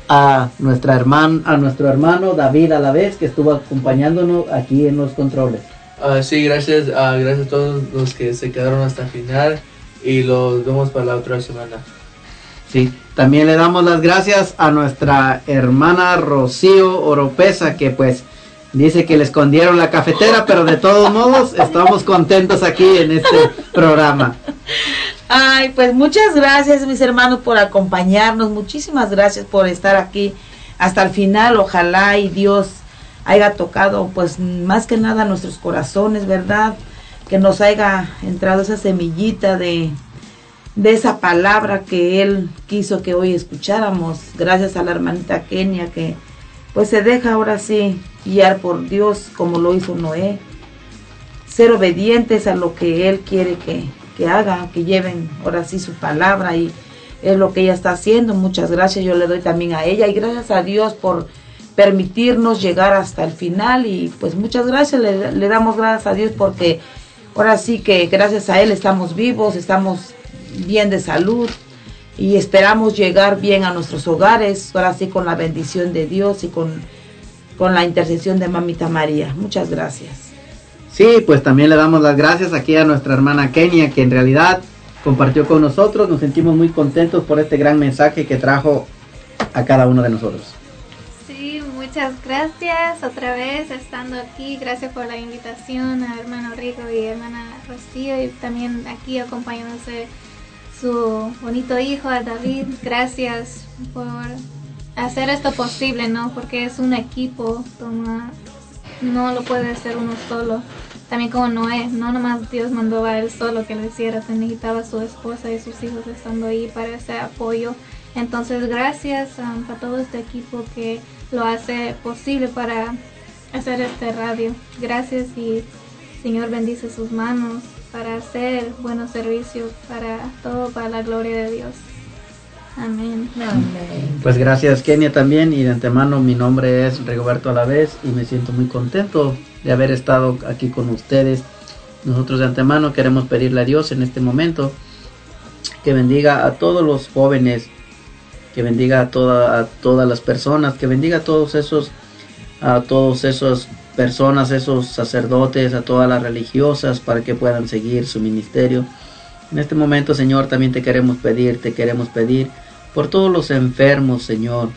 a nuestra hermana, a nuestro hermano David a la vez que estuvo acompañándonos aquí en los controles. Ah, sí, gracias, ah, gracias a todos los que se quedaron hasta el final y los vemos para la otra semana. Sí, también le damos las gracias a nuestra hermana Rocío Oropesa que pues dice que le escondieron la cafetera, pero de todos modos estamos contentos aquí en este programa. Ay, pues muchas gracias mis hermanos por acompañarnos, muchísimas gracias por estar aquí hasta el final, ojalá y Dios haya tocado pues más que nada nuestros corazones, ¿verdad? Que nos haya entrado esa semillita de, de esa palabra que Él quiso que hoy escucháramos. Gracias a la hermanita Kenia que pues se deja ahora sí guiar por Dios como lo hizo Noé. Ser obedientes a lo que Él quiere que, que hagan, que lleven ahora sí su palabra y es lo que ella está haciendo. Muchas gracias, yo le doy también a ella y gracias a Dios por permitirnos llegar hasta el final y pues muchas gracias, le, le damos gracias a Dios porque ahora sí que gracias a Él estamos vivos, estamos bien de salud y esperamos llegar bien a nuestros hogares, ahora sí con la bendición de Dios y con, con la intercesión de Mamita María. Muchas gracias. Sí, pues también le damos las gracias aquí a nuestra hermana Kenia, que en realidad compartió con nosotros. Nos sentimos muy contentos por este gran mensaje que trajo a cada uno de nosotros. Sí, muchas gracias otra vez estando aquí. Gracias por la invitación a hermano Rico y hermana Rocío y también aquí acompañándose su bonito hijo, a David. Gracias por hacer esto posible, ¿no? Porque es un equipo, no lo puede hacer uno solo. También como Noé, no nomás Dios mandó a él solo que lo hiciera, se necesitaba a su esposa y sus hijos estando ahí para ese apoyo. Entonces gracias um, a todo este equipo que lo hace posible para hacer este radio. Gracias y Señor bendice sus manos para hacer buenos servicios, para todo, para la gloria de Dios. Amén. Pues gracias Kenia también y de antemano mi nombre es Rigoberto Alavés y me siento muy contento de haber estado aquí con ustedes. Nosotros de antemano queremos pedirle a Dios en este momento que bendiga a todos los jóvenes, que bendiga a, toda, a todas las personas, que bendiga a todos esos, a todos esos personas, esos sacerdotes, a todas las religiosas para que puedan seguir su ministerio. En este momento, Señor, también te queremos pedir, te queremos pedir por todos los enfermos, Señor,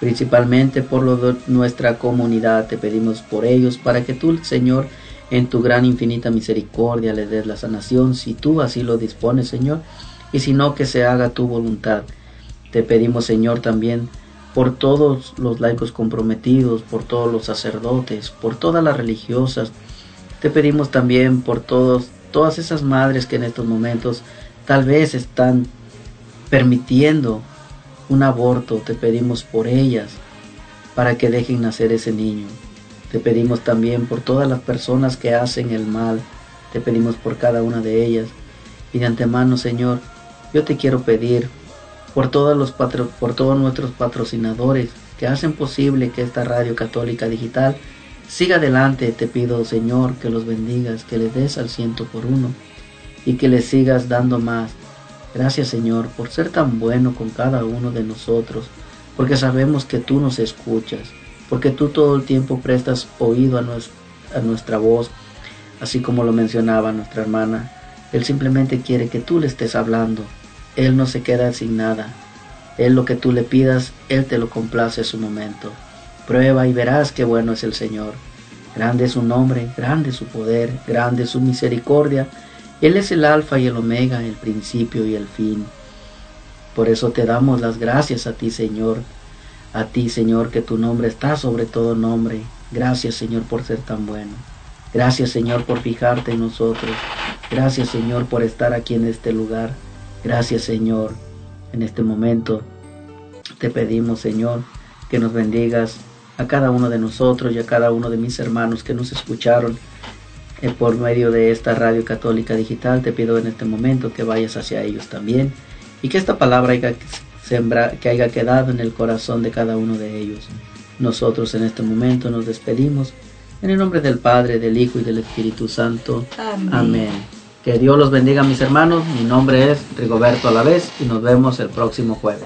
principalmente por nuestra comunidad. Te pedimos por ellos para que tú, Señor, en tu gran infinita misericordia les des la sanación, si tú así lo dispones, Señor, y si no, que se haga tu voluntad. Te pedimos, Señor, también por todos los laicos comprometidos, por todos los sacerdotes, por todas las religiosas. Te pedimos también por todos, todas esas madres que en estos momentos tal vez están permitiendo un aborto. Te pedimos por ellas para que dejen nacer ese niño. Te pedimos también por todas las personas que hacen el mal. Te pedimos por cada una de ellas. Y de antemano, Señor, yo te quiero pedir por todos, los por todos nuestros patrocinadores que hacen posible que esta radio católica digital siga adelante. Te pido, Señor, que los bendigas, que les des al ciento por uno y que les sigas dando más. Gracias, Señor, por ser tan bueno con cada uno de nosotros, porque sabemos que tú nos escuchas, porque tú todo el tiempo prestas oído a, nos, a nuestra voz, así como lo mencionaba nuestra hermana. Él simplemente quiere que tú le estés hablando, él no se queda sin nada. Él lo que tú le pidas, Él te lo complace a su momento. Prueba y verás qué bueno es el Señor. Grande es su nombre, grande su poder, grande su misericordia. Él es el alfa y el omega, el principio y el fin. Por eso te damos las gracias a ti, Señor. A ti, Señor, que tu nombre está sobre todo nombre. Gracias, Señor, por ser tan bueno. Gracias, Señor, por fijarte en nosotros. Gracias, Señor, por estar aquí en este lugar. Gracias Señor. En este momento te pedimos Señor que nos bendigas a cada uno de nosotros y a cada uno de mis hermanos que nos escucharon eh, por medio de esta radio católica digital. Te pido en este momento que vayas hacia ellos también y que esta palabra haya, sembra, que haya quedado en el corazón de cada uno de ellos. Nosotros en este momento nos despedimos en el nombre del Padre, del Hijo y del Espíritu Santo. Amén. Amén. Que Dios los bendiga mis hermanos. Mi nombre es Rigoberto Alavés y nos vemos el próximo jueves.